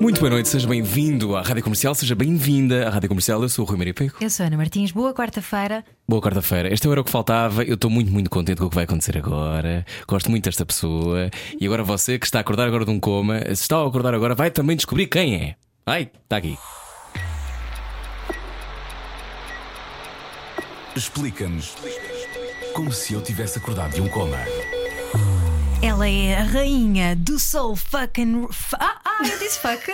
Muito boa noite, seja bem-vindo à Rádio Comercial, seja bem-vinda à Rádio Comercial. Eu sou o Rui Maria Pego. Eu sou a Ana Martins, boa quarta-feira. Boa quarta-feira. Este era o que faltava. Eu estou muito, muito contente com o que vai acontecer agora. Gosto muito desta pessoa. E agora você que está a acordar agora de um coma, se está a acordar agora, vai também descobrir quem é. Ai, está aqui. Explica-nos como se eu tivesse acordado de um coma. Ela é a rainha do soul fucking. f- Ah, ah, eu disse fuck.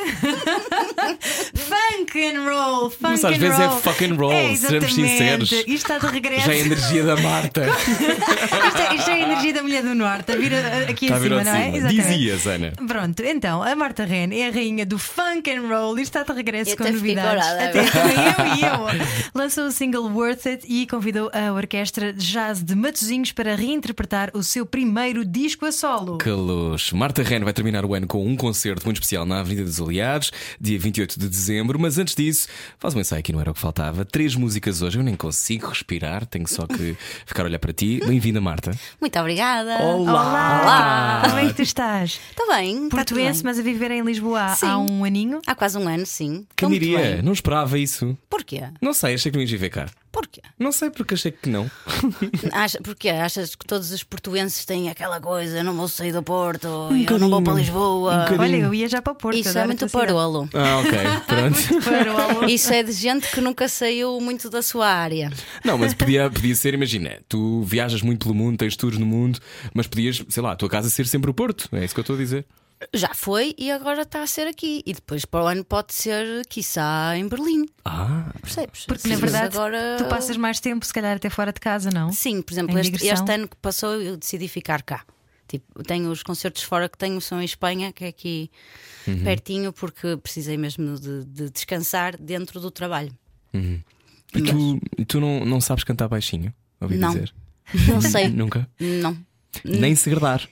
funk and roll. Funk Mas às and vezes é roll. fucking roll, é, sinceros. Isto está de regresso. Já é a energia da Marta. isto, é, isto é a energia da mulher do norte. A vir aqui Está a vir acima, ao não é? cima. Exatamente. Dizias, Ana. Pronto, então, a Marta Ren é a rainha do funk and roll e está de regresso Eu com novidades. corada Até também eu e eu. Lançou o single Worth It e convidou a orquestra de jazz de Matosinhos para reinterpretar o seu primeiro disco a solo. Que luxo. Marta Ren vai terminar o ano com um concerto muito especial na Avenida dos Aliados, dia 28 de dezembro. Mas antes disso, faz um ensaio aqui, não era o que faltava. Três músicas hoje, eu nem consigo respirar, tenho só que ficar a olhar para ti. Bem-vinda, Marta. Muito obrigada. Olá! Olá! Como é que tu estás? Está bem? está tudo Portuense, mas a viver em Lisboa há- Sim. há um aninho. Há quase um ano, sim. Quem Estou diria? Não esperava isso. Porquê? Não sei, achei que não ias viver cá. Porquê? Não sei porque achei que não. Acha, porquê? Achas que todos os portuenses têm aquela coisa? Não vou sair do Porto, eu não vou para Lisboa. bocadinho. Olha, eu ia já para o Porto. Isso é muito parolo. Ah, ok, pronto. Isso é de gente que nunca saiu muito da sua área. Não, mas podia, podia ser, imagina, tu viajas muito pelo mundo, tens tours no mundo, mas podias, sei lá, a tua casa ser sempre o Porto. É isso que eu estou a dizer. Já foi e agora está a ser aqui. E depois para o ano pode ser, quiçá, em Berlim. Ah, Percebes? Porque na Sim, verdade agora... tu passas mais tempo, se calhar, até fora de casa, não? Sim, por exemplo, Em este, este ano que passou eu decidi ficar cá. Tipo, tenho os concertos fora que tenho são em Espanha, que é aqui Uhum. pertinho, porque precisei mesmo de, de descansar dentro do trabalho. e tu, tu não, não sabes cantar baixinho? Ouvi Não. dizer. Não sei. Nunca? não. Nem segredar.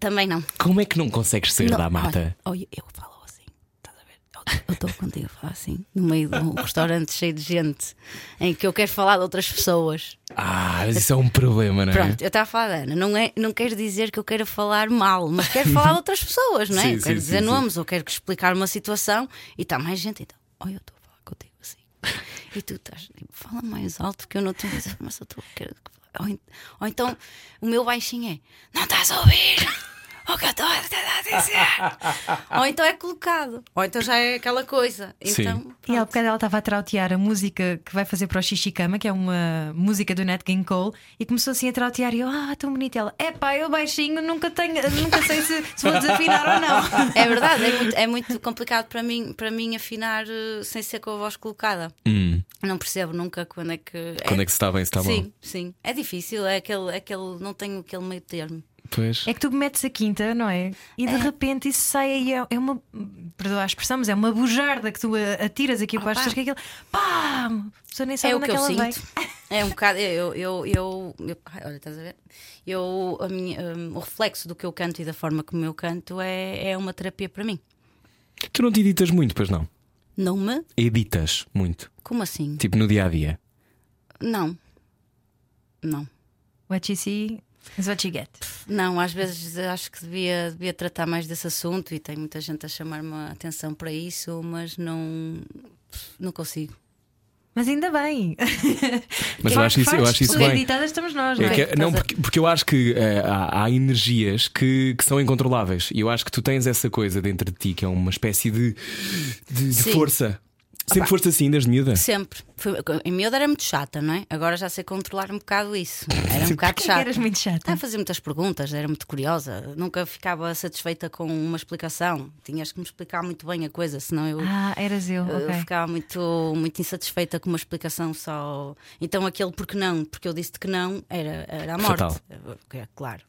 Também não. Como é que não consegues segredar, Não, Marta? Olha, olha, eu falo assim, estás a ver? Eu- estou contigo a falar assim, no meio de um restaurante cheio de gente, em que eu quero falar de outras pessoas. Ah, mas isso é um problema, não é? Pronto, eu estava a falar da Ana, não, é, não quero dizer que eu queira falar mal, mas quero falar de outras pessoas, não é? Sim, Eu quero sim, dizer sim, nomes, ou quero explicar uma situação e está mais gente, então, olha, eu estou a falar contigo assim. E tu estás, tipo, fala mais alto que eu não dizer, mas eu estou a querer. Ou, ou então o meu baixinho é, não estás a ouvir? O que eu estou a dizer? ou então é colocado, ou então já é aquela coisa. Sim. Então, E há pronto. bocado ela estava a trautear a música que vai fazer para o Xixicama, que é uma música do Nat King Cole, e começou assim a trautear. E eu, ah, tão bonita. Ela, é pá, eu baixinho, nunca, tenho, nunca sei se, se vou desafinar ou não. É verdade, é muito, é muito complicado para mim, para mim afinar eh, sem ser com a voz colocada. Hum, Não percebo nunca quando é que. quando é que se está bem, se está sim, mal? sim. É difícil, é aquele, é aquele. Não tenho aquele meio termo. Pois. É que tu metes a quinta, não é? E de repente isso sai aí, é- é uma. Perdoa a expressão, mas é uma bujarda que tu atiras aqui para as pessoas que é aquilo. Pá! A pessoa nem sabe é o onde que é eu que ela sinto. vem. É um bocado. Eu, eu, eu, eu- olha, estás a ver? Eu, a minha, hum, o reflexo do que eu canto e da forma como eu canto é, é uma terapia para mim. Tu não te editas muito, pois não? Não me? Editas muito. Como assim? Tipo no dia a dia. Não. Não. What you see is what you get. Não, às vezes acho que devia, devia tratar mais desse assunto e tem muita gente a chamar-me a atenção para isso, mas não, não consigo. Mas ainda bem. Mas eu acho isso, eu acho isso bem. editadas estamos nós, não É é? que- não, a- porque, porque eu acho que eh, há, há energias que, que são incontroláveis. E eu acho que tu tens essa coisa dentro de ti que é uma espécie de, de, de força. Sempre foste assim, desde miúda. Sempre. Foi, em miúdo era muito chata, não é? Agora já sei controlar um bocado isso. Era um bocado Porque chata. eras muito chata. Estava a fazer muitas perguntas, era muito curiosa. Nunca ficava satisfeita com uma explicação. Tinhas que me explicar muito bem a coisa, senão eu. Ah, eras eu, Eu ok. ficava muito, muito insatisfeita com uma explicação só. Então aquele porque não, porque eu disse que não, era, era a morte. Fatal. É, claro.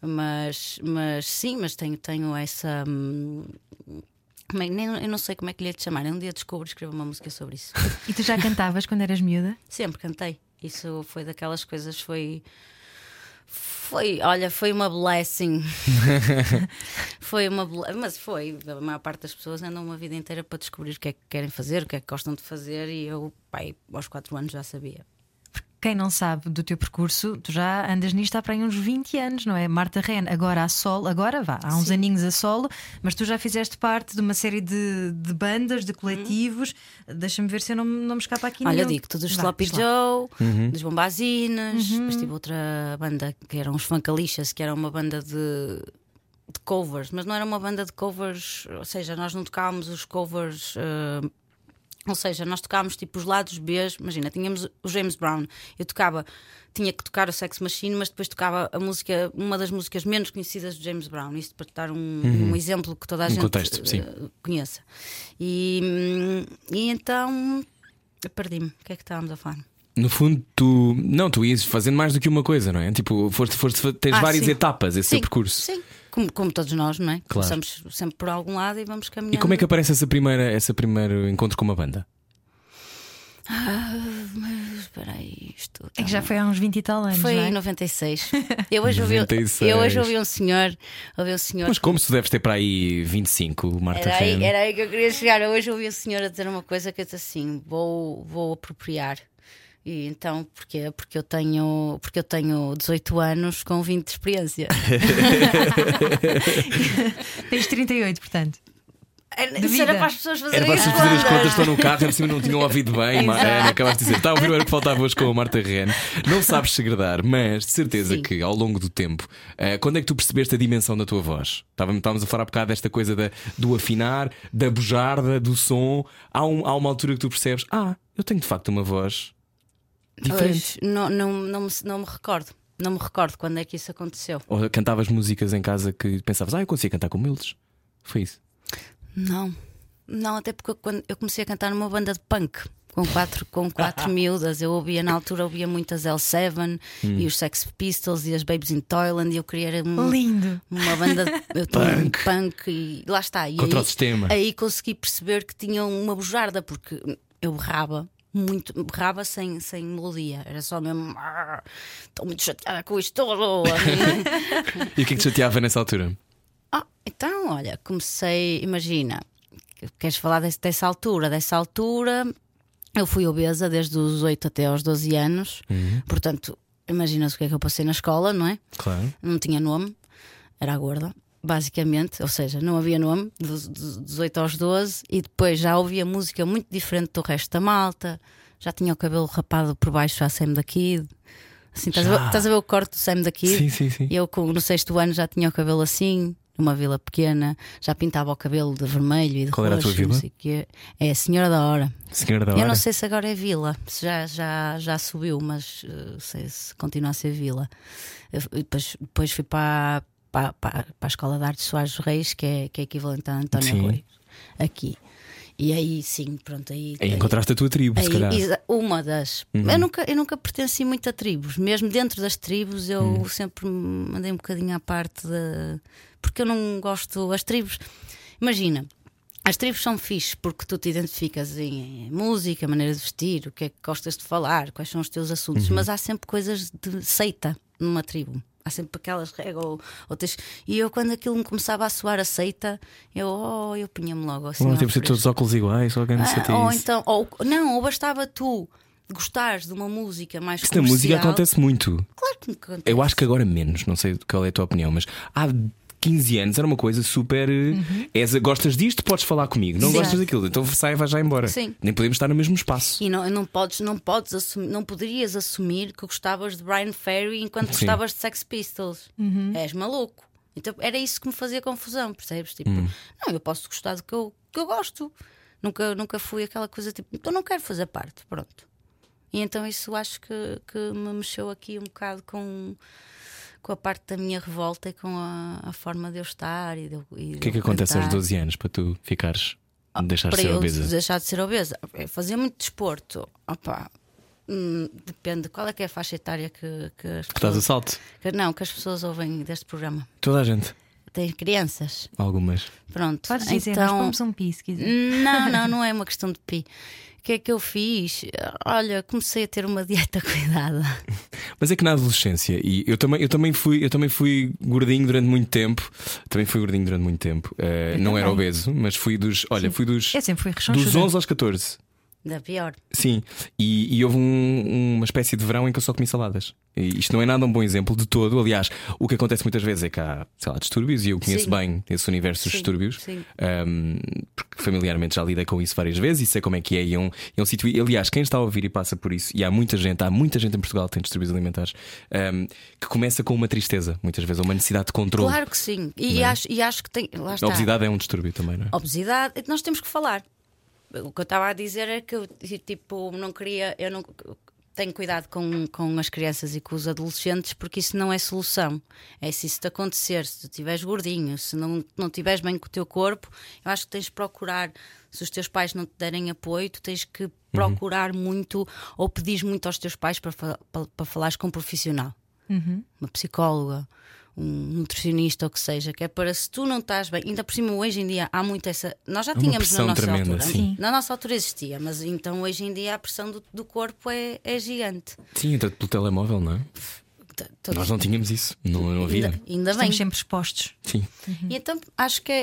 Mas, mas sim, mas tenho, tenho essa. hum, como é- nem, eu não sei como é que lhe ia te chamar. Um dia descubro, escrevo uma música sobre isso. E tu já cantavas quando eras miúda? Sempre cantei. Isso foi daquelas coisas, foi. Foi, olha, foi uma blessing. foi uma mas foi. A maior parte das pessoas andam uma vida inteira para descobrir o que é que querem fazer, o que é que gostam de fazer, e eu, pai, aos 4 anos já sabia. Quem não sabe do teu percurso, tu já andas nisto há para aí uns 20 anos, não é? Marta Ren, agora a solo, agora vá, há uns aninhos a solo, mas tu já fizeste parte de uma série de, de bandas, de coletivos. Deixa-me ver se eu não, não me escapa aqui Olha, nenhum. digo-te dos Vá, Sloppy diz lá. Joe, dos Bombazines, depois tive outra banda que eram os Funkalistas, que era uma banda de, de covers, mas não era uma banda de covers, ou seja, nós não tocávamos os covers. eh, ou seja, nós tocávamos tipo os lados B, imagina, tínhamos o James Brown, eu tocava, tinha que tocar o Sex Machine, mas depois tocava a música, uma das músicas menos conhecidas do James Brown, isto para te dar um, um exemplo que toda a Um gente contexto, sim. eh, conheça. E, e então perdi-me. O que é que estávamos a falar? No fundo, tu. Não, tu ias fazendo mais do que uma coisa, não é? Tipo, foste, foste, tens Ah, várias sim. etapas esse teu percurso. Sim, como, como todos nós, não é? Claro. Começamos sempre por algum lado e vamos caminhando. E como é que aparece essa primeira, esse primeiro encontro com uma banda? Ah, mas espera aí, isto. É que já foi há uns 20 e tal anos. Foi não é? em 96. Eu hoje, ouvi, 96. eu hoje ouvi um senhor. Ouvi um senhor Mas como se tu deves ter para aí 25, Marta Era aí, Ren. era aí que eu queria chegar. Eu Hoje ouvi o senhor a dizer uma coisa que eu disse assim: vou, vou apropriar. E então, porquê? Porque eu tenho, porque eu tenho 18 anos com 20 de experiência. Tens 38, portanto. Era, De isso era para as pessoas fazerem Era para as vocês fazerem as contas. estão no carro, e cima não tinham ouvido bem. Ana, acabaste de dizer, está a ouvir o que faltava hoje com a Marta Ren. Não sabes segredar, mas de certeza Sim. que ao longo do tempo, eh, quando é que tu percebeste a dimensão da tua voz? Estávamos, estávamos a falar há bocado desta coisa da, do afinar, da bujarda, do som. Há, um- há uma altura que tu percebes, ah, eu tenho de facto uma voz diferente. Hoje, não, não, não, me, não me recordo. Não me recordo quando é que isso aconteceu. Ou cantavas músicas em casa que pensavas, ah, eu consigo cantar como eles. Foi isso. Não. Não, até porque eu, quando eu comecei a cantar numa banda de punk. Com quatro, com quatro miúdas, eu ouvia na altura ouvia muitas L7 Hum. e os Sex Pistols e as Babes in Toyland e eu queria um, Lindo. uma banda de eu tinha um punk e lá está. E Contra o aí, sistema. aí consegui perceber que tinham uma bujarda, porque eu berrava muito, berrava sem, sem melodia, era só mesmo "Ah, estou muito chateada com isto. E o que é que te chateava nessa altura? Ah, então, olha, comecei, imagina, queres falar desse- dessa altura? Dessa altura, eu fui obesa desde os 8 até aos 12 anos, portanto, imagina-se o que é que eu passei na escola, não é? Claro. Não tinha nome, era gorda, basicamente, ou seja, não havia nome, dos, dos 18 aos 12, e depois já ouvia música muito diferente do resto da malta, já tinha o cabelo rapado por baixo à Sam da Kid. Assim, estás, a ver, estás a ver o corte do Sam da Kid? Sim, sim, sim. Eu, no sexto ano, já tinha o cabelo assim, numa vila pequena, já pintava o cabelo de vermelho e de Qual era a roxo. tua vila? É a Senhora da Hora. Senhora da Eu hora. não sei se agora é vila, se já, já, já subiu, mas eh, sei se continua a ser vila. Eu depois, depois fui para, para, para, para a Escola de Artes Soares Reis, que é, que é equivalente a António Sim. Rui, aqui. E aí sim, pronto, aí. Aí encontraste a tua tribo, se Aí, calhar. Uhum. exa- uma das. Eu, nunca, eu nunca pertenci muito a tribos, mesmo dentro das tribos eu Uhum. sempre mandei um bocadinho à parte da. Porque eu não gosto. As tribos. Imagina, as tribos são fixe porque tu te identificas em, em música, maneira de vestir, o que é que gostas de falar, quais são os teus assuntos, Uhum. mas há sempre coisas de seita numa tribo. Há sempre aquelas regras. Ou, ou tens- E eu, quando aquilo me começava a soar a seita, eu, oh, eu punha-me logo assim. Não ter fresco. todos os óculos iguais, alguém Ah, ou isso. então, ou, não, ou bastava tu gostares de uma música mais Isso na música comercial. acontece muito. Claro que me acontece. Eu acho que agora menos, não sei qual é a tua opinião, mas há 15 anos era uma coisa super. eh, És, gostas disto, podes falar comigo. Não Sim. gostas daquilo, então sai e vai já embora. Sim. Nem podemos estar no mesmo espaço. E não, não podes, não podes assumir, não poderias assumir que gostavas de Brian Ferry enquanto Sim. gostavas de Sex Pistols. És maluco. Então era isso que me fazia confusão, percebes? Tipo, Hum. não, eu posso gostar do que eu, que eu gosto. Nunca, nunca fui aquela coisa tipo, então não quero fazer parte, pronto. E então isso acho que, que me mexeu aqui um bocado com, com a parte da minha revolta e com a, a forma de eu estar. E O que é que acontece aos 12 anos para tu ficares. deixar de ser eu obesa? deixar de ser obesa. É fazer muito desporto. Opa, hum, depende. Qual é que é a faixa etária que, que as Que estás a pessoas. salto? que- não, que as pessoas ouvem deste programa? Toda a gente. Tem crianças? Algumas. Pronto. Podes dizer, então, pomos um pi se quiser. Não, não, não é uma questão de pi. O que é que eu fiz? Olha, comecei a ter uma dieta cuidada. Mas é que na adolescência, e eu também, eu também, fui, eu também fui gordinho durante muito tempo. Também fui gordinho durante muito tempo. Eh, não era também. obeso, mas fui dos. Olha, fui dos. Eu sempre fui Dos rechonchuda. 11 aos 14. Ainda pior. Sim, e, e houve um- uma espécie de verão em que eu só comi saladas. E isto não é nada um bom exemplo de todo. Aliás, o que acontece muitas vezes é que há, sei lá, distúrbios e eu conheço Sim. bem esse universo dos distúrbios, sim. um, porque familiarmente já lidei com isso várias vezes e sei como é que é. E é um, é um sítio. Aliás, quem está a ouvir e passa por isso, e há muita gente, há muita gente em Portugal que tem distúrbios alimentares, um, que começa com uma tristeza, muitas vezes, uma necessidade de controle. Claro que sim. E, é? acho, e acho que tem. A obesidade é um distúrbio também, não é? Obesidade, nós temos que falar. O que eu estava a dizer é que eu tipo, não queria. Eu não tenho cuidado com, com as crianças e com os adolescentes porque isso não é solução. É se isso te acontecer, se tu estiveres gordinho, se não, não estiveres bem com o teu corpo, eu acho que tens de procurar. Se os teus pais não te derem apoio, tu tens que procurar muito ou pedir muito aos teus pais para, para, para falares com um profissional uma psicóloga, um nutricionista ou o que seja, que é para se tu não estás bem, ainda por cima hoje em dia há muito essa. Nós já uma tínhamos na nossa tremenda, altura. sim. Na nossa altura existia, mas então hoje em dia a pressão do, do corpo é, é gigante. Sim, entra pelo telemóvel, não é? Todos- Nós não tínhamos isso, não, não havia. ainda, ainda bem. Estamos sempre expostos. Sim. E então acho que é,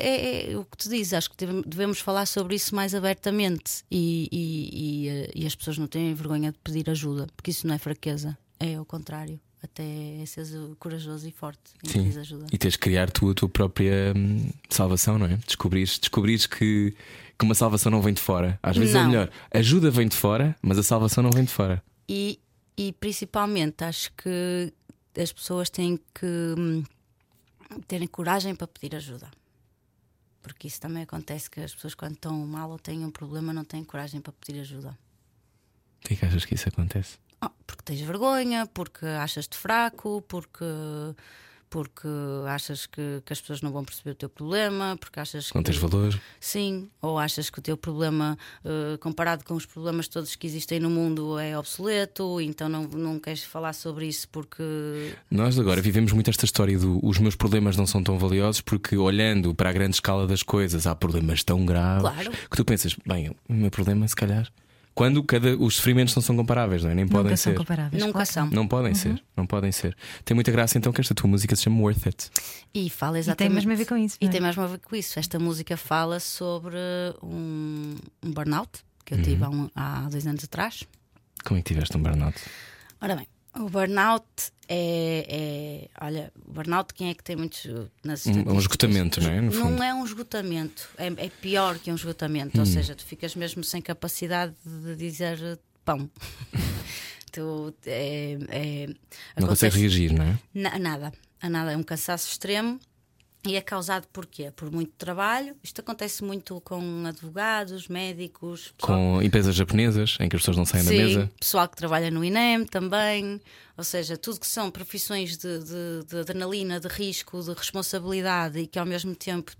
é- é o que tu dizes, acho que deve- devemos falar sobre isso mais abertamente e, e- e, eh, e as pessoas não têm vergonha de pedir ajuda, porque isso não é fraqueza, é o contrário. Até é seres corajoso e forte em Sim. ajuda. E tens de criar tu a tua própria hum, salvação, não é? Descobrires, descobrires que, que uma salvação não vem de fora. Às vezes é Não. melhor. Ajuda vem de fora, mas a salvação não vem de fora. E, e principalmente acho que as pessoas têm que hum, terem coragem para pedir ajuda. Porque isso também acontece que as pessoas quando estão mal ou têm um problema não têm coragem para pedir ajuda. Que é que achas que isso acontece? Porque tens vergonha, porque achas-te fraco, porque, porque achas que, que as pessoas não vão perceber o teu problema, porque achas Não que. tens valor? Sim, ou achas que o teu problema, eh, comparado com os problemas todos que existem no mundo, é obsoleto, então não, não queres falar sobre isso porque. Nós agora vivemos muito esta história do os meus problemas não são tão valiosos porque olhando para a grande escala das coisas há problemas tão graves Claro. que tu pensas, bem, o meu problema se calhar. Quando cada, os sofrimentos não são comparáveis, não é? Nem podem Nunca são ser. comparáveis. Nunca claro. são. Não podem Uhum. ser, não podem ser. Tem muita graça então que esta tua música se chama Worth It. E fala E exatamente. tem mesmo a ver com isso. E é? tem mesmo a ver com isso. Esta música fala sobre um, um burnout que eu Uhum. tive há, um- há dois anos atrás. Como é que tiveste um burnout? Ora bem, o burnout é, é- Olha, o burnout, quem é que tem muitos. Nas Um- um estatísticas? esgotamento, não é? Não é um esgotamento, é, é pior que um esgotamento. Hum. Ou seja, tu ficas mesmo sem capacidade de dizer pão. tu, é, é, Não acontece- consegue reagir, não é? Na- nada, a nada, é um cansaço extremo e é causado por quê? Por muito trabalho. Isto acontece muito com advogados, médicos, pessoal- Com empresas japonesas em que as pessoas não saem Sim, da mesa. pessoal que trabalha no INEM também, ou seja, tudo que são profissões de, de- de adrenalina, de risco, de responsabilidade e que ao mesmo tempo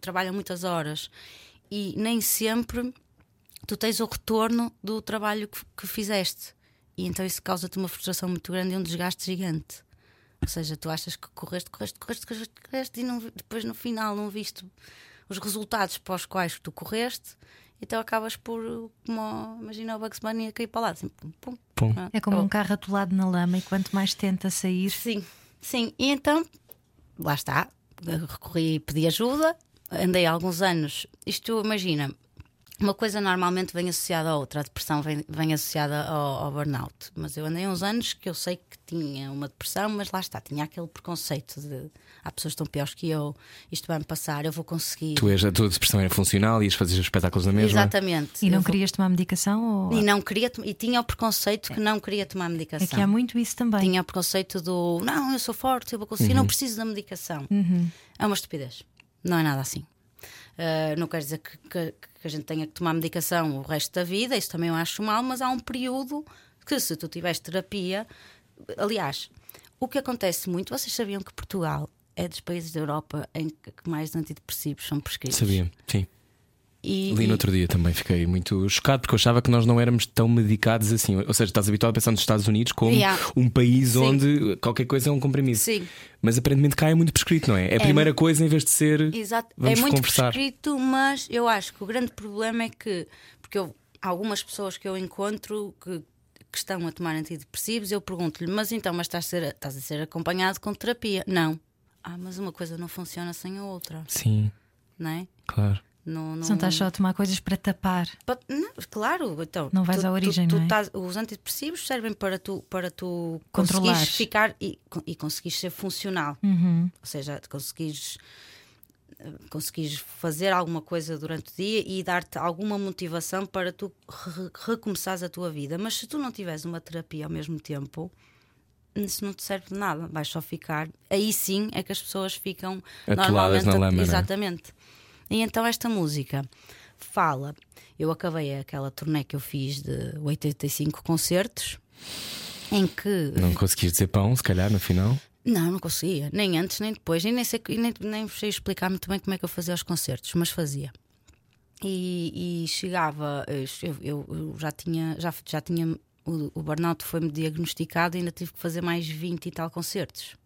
trabalham muitas horas e nem sempre tu tens o retorno do trabalho que, que fizeste. E então isso causa-te uma frustração muito grande e um desgaste gigante. Ou seja, tu achas que correste, correste, correste, correste, correste e não depois no final não viste os resultados para os quais tu correste, então acabas por, como imagina o Bugs Bunny a cair para lá, assim, pum, pum. Pum. Ah, É como um carro atolado na lama e quanto mais tenta sair, Sim, sim. E então, lá está, recorri e pedi ajuda, andei alguns anos. Isto, imagina, uma coisa normalmente vem associada à outra, a depressão vem, vem associada ao, ao burnout. Mas eu andei uns anos que eu sei que tinha uma depressão, mas lá está, tinha aquele preconceito de há pessoas que estão piores que eu, isto vai-me passar, eu vou conseguir. Tu és, a tua depressão era funcional, ias fazer espetáculos na mesma. Exatamente. e não Eu vou- querias tomar medicação? Ou... E não queria e tinha o preconceito que não queria tomar medicação. É que há muito isso também. Tinha o preconceito do não, eu sou forte, eu vou conseguir, não preciso da medicação. É uma estupidez. Não é nada assim. Uh, não quer dizer que, que- que a gente tenha que tomar medicação o resto da vida, isso também eu acho mal, mas há um período que, se tu tiveres terapia. Aliás, o que acontece muito, vocês sabiam que Portugal é dos países da Europa em que que mais antidepressivos são prescritos? Sabia, sim. E, Li no outro dia também, fiquei muito chocado porque eu achava que nós não éramos tão medicados assim. Ou seja, estás habituado a pensar nos Estados Unidos como Yeah. um país Sim. onde qualquer coisa é um comprimido. Sim. Mas aparentemente cá é muito prescrito, não é? É a primeira coisa em vez de ser. Exato. É muito conversar. prescrito, mas eu acho que o grande problema é que, porque eu, algumas pessoas que eu encontro que, que estão a tomar antidepressivos, eu pergunto-lhe, mas então, mas estás a, ser, estás a ser acompanhado com terapia? Não. Ah, mas uma coisa não funciona sem a outra, Sim, não é? claro. Não, não... Se não estás só a tomar coisas para tapar. Pa- não, claro, então. Não vais tu- à tu- origem, tu não é? estás- os antidepressivos servem para tu, para tu conseguires ficar e, e conseguires ser funcional. Uhum. Ou seja, conseguires, eh, conseguires fazer alguma coisa durante o dia e dar-te alguma motivação para tu re- recomeçares a tua vida. Mas se tu não tiveres uma terapia ao mesmo tempo. Isso não te serve de nada, vais só ficar. Aí sim é que as pessoas ficam Atoladas normalmente. na lama, é? E então esta música fala. Eu acabei aquela turnê que eu fiz de 85 concertos em que Não conseguiste dizer pão, se calhar, no final. não, não conseguia, nem antes nem depois, e nem sei nem, nem sei explicar muito bem como é que eu fazia os concertos, mas fazia. E, e chegava, eu, eu- eu já tinha, já, já tinha o, o burnout foi-me diagnosticado e ainda tive que fazer mais 20 e tal concertos.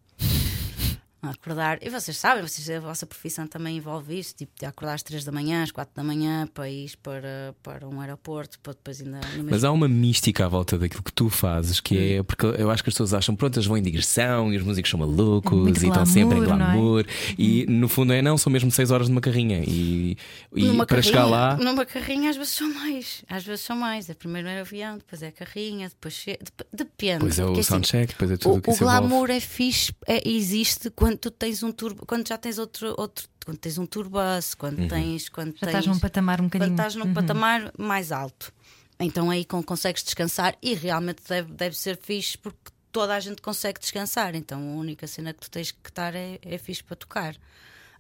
Acordar, e vocês sabem, vocês, a vossa profissão também envolve isso, tipo de acordar às 3 da manhã, às 4 da manhã, para ir para, para um aeroporto, para depois ainda Mas há uma mística à volta daquilo que tu fazes, que Hum. é porque eu acho que as pessoas acham, pronto, eles vão em digressão e os músicos são malucos Muito e estão sempre em glamour, é? glamour. E no fundo é não, são mesmo seis horas numa carrinha. E, e numa para chegar carrinha- lá. Numa carrinha às vezes são mais. Às vezes são mais. É primeiro é avião, depois é carrinha, depois depende. Depois é o assim, soundcheck, depois é tudo o, que o isso envolve. glamour é fixe, é- existe quando tu tens um turbo, quando já tens outro, outro quando tens um turbus, quando Uhum. tens quando Já tens estás num patamar um quando bocadinho. estás num patamar mais alto. Então aí com- consegues descansar e realmente deve, deve ser fixe porque toda a gente consegue descansar. Então a única cena que tu tens que estar é, é fixe para tocar.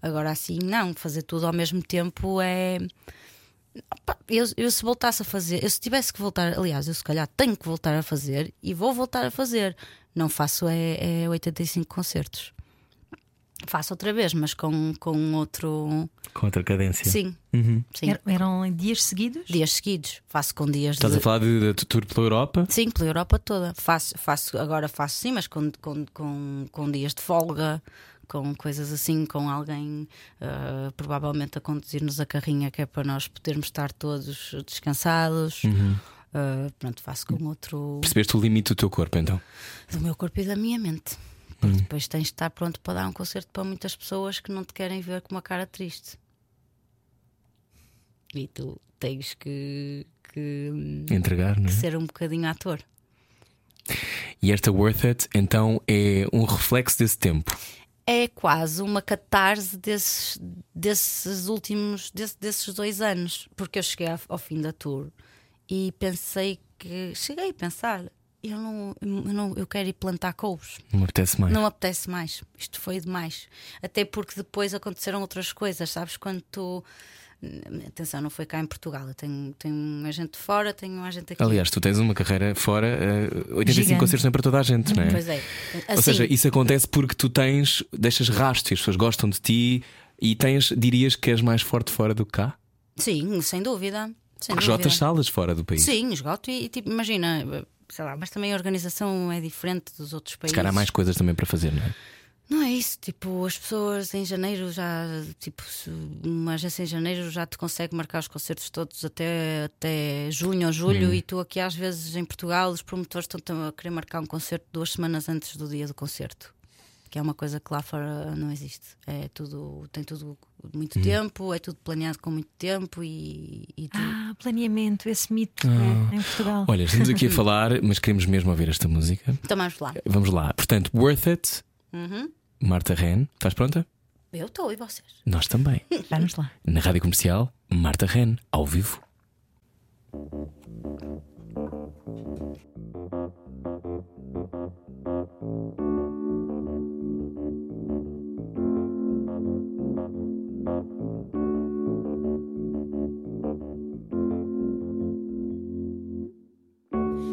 Agora assim, não, fazer tudo ao mesmo tempo é. Eu, eu se voltasse a fazer, eu se tivesse que voltar, aliás, eu se calhar tenho que voltar a fazer e vou voltar a fazer. Não faço é, é 85 concertos. Faço outra vez, mas com, com outro. Com outra cadência. Sim, Uhum. sim. Er- Eram dias seguidos? Dias seguidos. Faço com dias Estás de. a falar de, de tour pela Europa? Sim, pela Europa toda. Faço, faço, agora faço sim, mas com, com, com, com dias de folga, com coisas assim, com alguém ah, provavelmente a conduzir-nos a carrinha, que é para nós podermos estar todos descansados. Ah, pronto, faço com outro Percebeste o limite do teu corpo então? do meu corpo e da minha mente. Porque depois tens de estar pronto para dar um concerto para muitas pessoas que não te querem ver com uma cara triste. E tu tens que, que, Entregar, não que é? ser um bocadinho ator. E esta Worth It então é um reflexo desse tempo. é quase uma catarse desses, desses últimos desse- desses dois anos, porque eu cheguei ao fim da tour e pensei que cheguei a pensar, eu não, eu não eu quero ir plantar couves. Não apetece mais. Não apetece mais. Isto foi demais. Até porque depois aconteceram outras coisas, sabes? Quando tu. Atenção, não foi cá em Portugal. Eu tenho, tenho um agente de fora, tenho um agente aqui. Aliás, tu tens uma carreira fora, eh, 85 Gigante. concertos não é para toda a gente, não é? Pois é. Assim, Ou seja, isso acontece porque tu tens, deixas rastros e as pessoas gostam de ti e tens, dirias que és mais forte fora do que cá? Sim, sem dúvida. Sem jotas salas fora do país. Sim, esgoto e, e, tipo, imagina, sei lá, mas também a organização é diferente dos outros Se países. calhar há mais coisas também para fazer, não é? Não é isso, tipo, as pessoas em janeiro já, tipo, se uma agência em janeiro já te consegue marcar os concertos todos até, até junho ou julho Hum. e tu aqui às vezes em Portugal os promotores estão a querer marcar um concerto duas semanas antes do dia do concerto. Que é uma coisa que lá fora não existe. É tudo, tem tudo muito Hum. tempo, é tudo planeado com muito tempo e, e tu- Ah, planeamento, esse mito Ah. é, em Portugal. Olha, estamos aqui a falar, mas queremos mesmo ouvir esta música. Então vamos lá. Vamos lá. Portanto, Worth It, Uhum. Marta Ren. Estás pronta? Eu estou e vocês? Nós também. Vamos lá. Na rádio comercial, Marta Ren, ao vivo.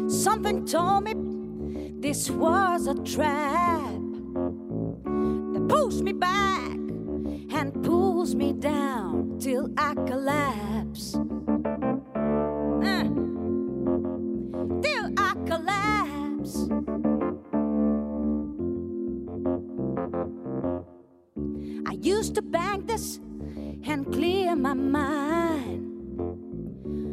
Something told me this was a trap that pushed me back and pulls me down till I collapse. To bank this and clear my mind.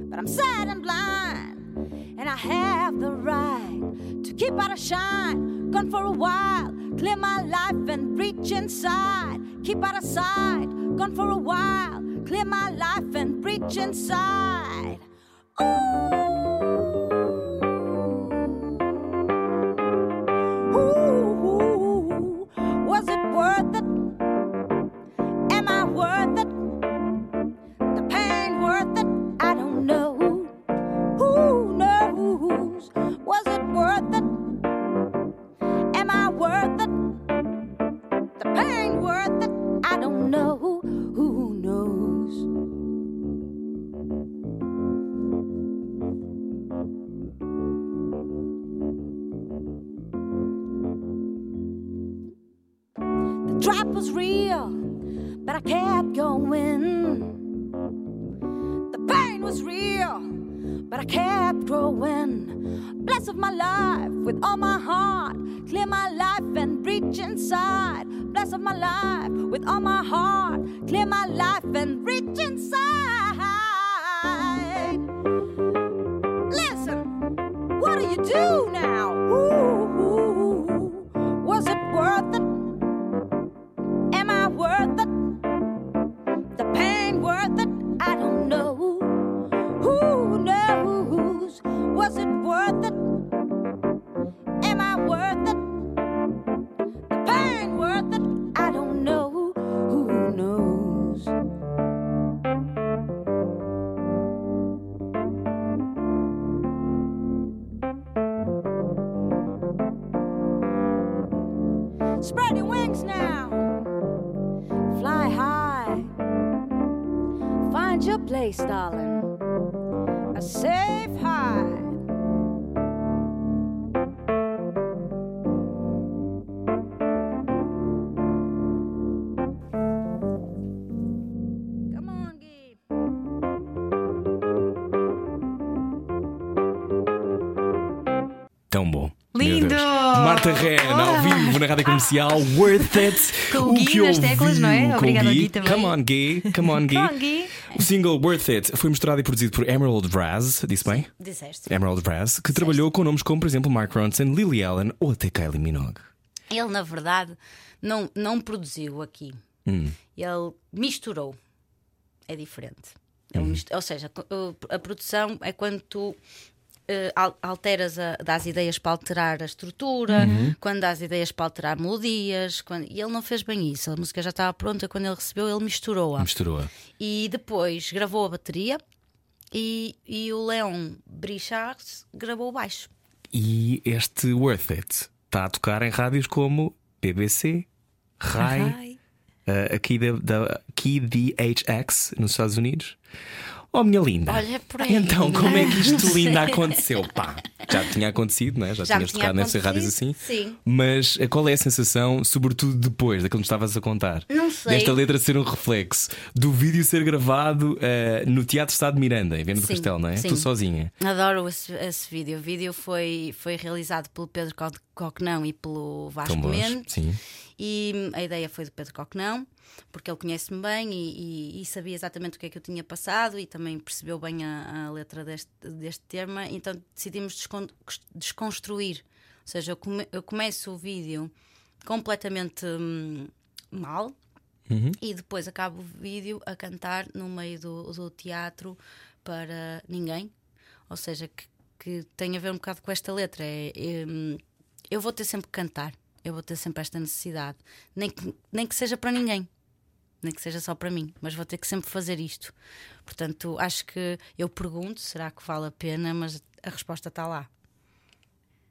But I'm sad and blind, and I have the right to keep out of shine. Gone for a while, clear my life and reach inside. Keep out of sight, gone for a while, clear my life and reach inside. Ooh, comercial, Worth It. Com o Gui que nas teclas, não é? Obrigada Gui. Gui também. Come on, Gui. Come on, Gui. Come on, Gui. O single Worth It foi misturado e produzido por Emerald Raz, disse bem? Disseste. Emerald Raz, que trabalhou com nomes como, por exemplo, Mark Ronson, Lily Allen ou até Kylie Minogue. Ele, na verdade, não, não produziu aqui. Hum. Ele misturou. É diferente. Mistu- Ou seja, a produção é quando tu. Uh, al- alteras a, dás ideias para alterar a estrutura, quando dás ideias para alterar melodias, quando- e ele não fez bem isso. A música já estava pronta quando ele recebeu, ele misturou-a. Misturou-a. E depois gravou a bateria e, e o Leon Brichard gravou o baixo. E este Worth It está a tocar em rádios como BBC, RAI, Ai. uh, aqui da, da KDHX nos Estados Unidos. Oh, minha linda. Olha por aí. Então, como é que isto Não linda aconteceu? Pá, já tinha acontecido, né? já, Já me tinhas tinha tocado nessas rádios assim. sim. Mas eh, qual é a sensação, sobretudo depois daquilo que me estavas a contar? Não sei. Desta letra ser um reflexo do vídeo ser gravado eh, no Teatro Estado de Miranda, em Viana do Castelo, não é? sim. Tu sozinha. Adoro esse, esse vídeo. O vídeo foi, foi realizado pelo Pedro Co- Coquenão e pelo Vasco. Mendes. Sim. E a ideia foi do Pedro Coquenão, porque ele conhece-me bem e, e- e sabia exatamente o que é que eu tinha passado e também percebeu bem a, a letra deste, deste tema. Então decidimos descon- desconstruir. Ou seja, eu, come- eu começo o vídeo completamente hum, mal. E depois acabo o vídeo a cantar no meio do, do teatro para ninguém. Ou seja, que, que tem a ver um bocado com esta letra. É, é, hum, eu vou ter sempre que cantar. Eu vou ter sempre esta necessidade. Nem que, nem que seja para ninguém. Nem que seja só para mim. Mas vou ter que sempre fazer isto. Portanto, acho que eu pergunto: será que vale a pena? Mas a resposta está lá.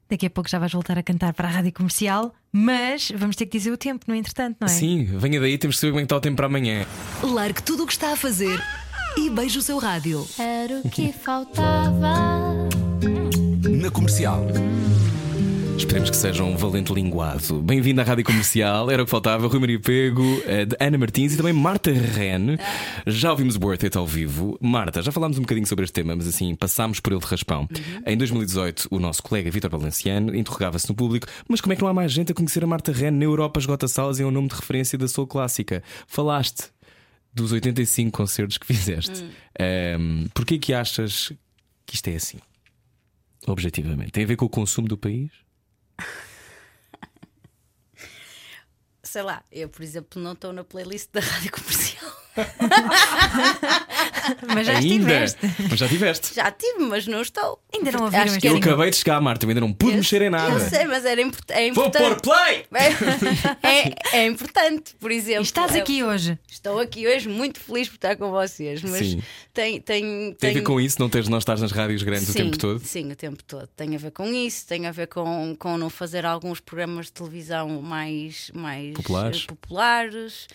Daqui a pouco já vais voltar a cantar para a rádio comercial, mas vamos ter que dizer o tempo, no entretanto, não é? Sim, venha daí, temos que saber como é que está o tempo para amanhã. Largue tudo o que está a fazer e beije o seu rádio. Era o que faltava. Na comercial. Esperemos que seja um valente linguado. Bem-vindo à Rádio Comercial, era o que faltava. Rui Maria Pego, eh, de Ana Martins e também Marta Ren. Já ouvimos o Worth It ao vivo. Marta, já falámos um bocadinho sobre este tema, mas assim, passámos por ele de raspão. Em 2018, o nosso colega Vítor Valenciano interrogava-se no público: mas como é que não há mais gente a conhecer a Marta Ren na Europa esgota salas e é um nome de referência da soul clássica? Falaste dos 85 concertos que fizeste. Um, Porquê que achas que isto é assim? Objetivamente. Tem a ver com o consumo do país? Sei lá, eu, por exemplo, não estou na playlist da rádio comercial. Mas já Ainda? estiveste. Mas já tiveste. Já tive, mas não estou. Ainda não ouviram Acho este que Eu é- acabei de chegar, Marta, eu ainda não pude mexer em nada. Eu sei, mas era import- é Vou importante. pôr play! É, é importante, por exemplo. E estás eu- aqui hoje. Estou aqui hoje muito feliz por estar com vocês, mas Sim. tem, tem, Tem a ver com isso, não teres nós estás nas rádios grandes sim, o tempo todo? Sim, o tempo todo. Tem a ver com isso, tem a ver com, com não fazer alguns programas de televisão mais, mais Populares. eh, populares.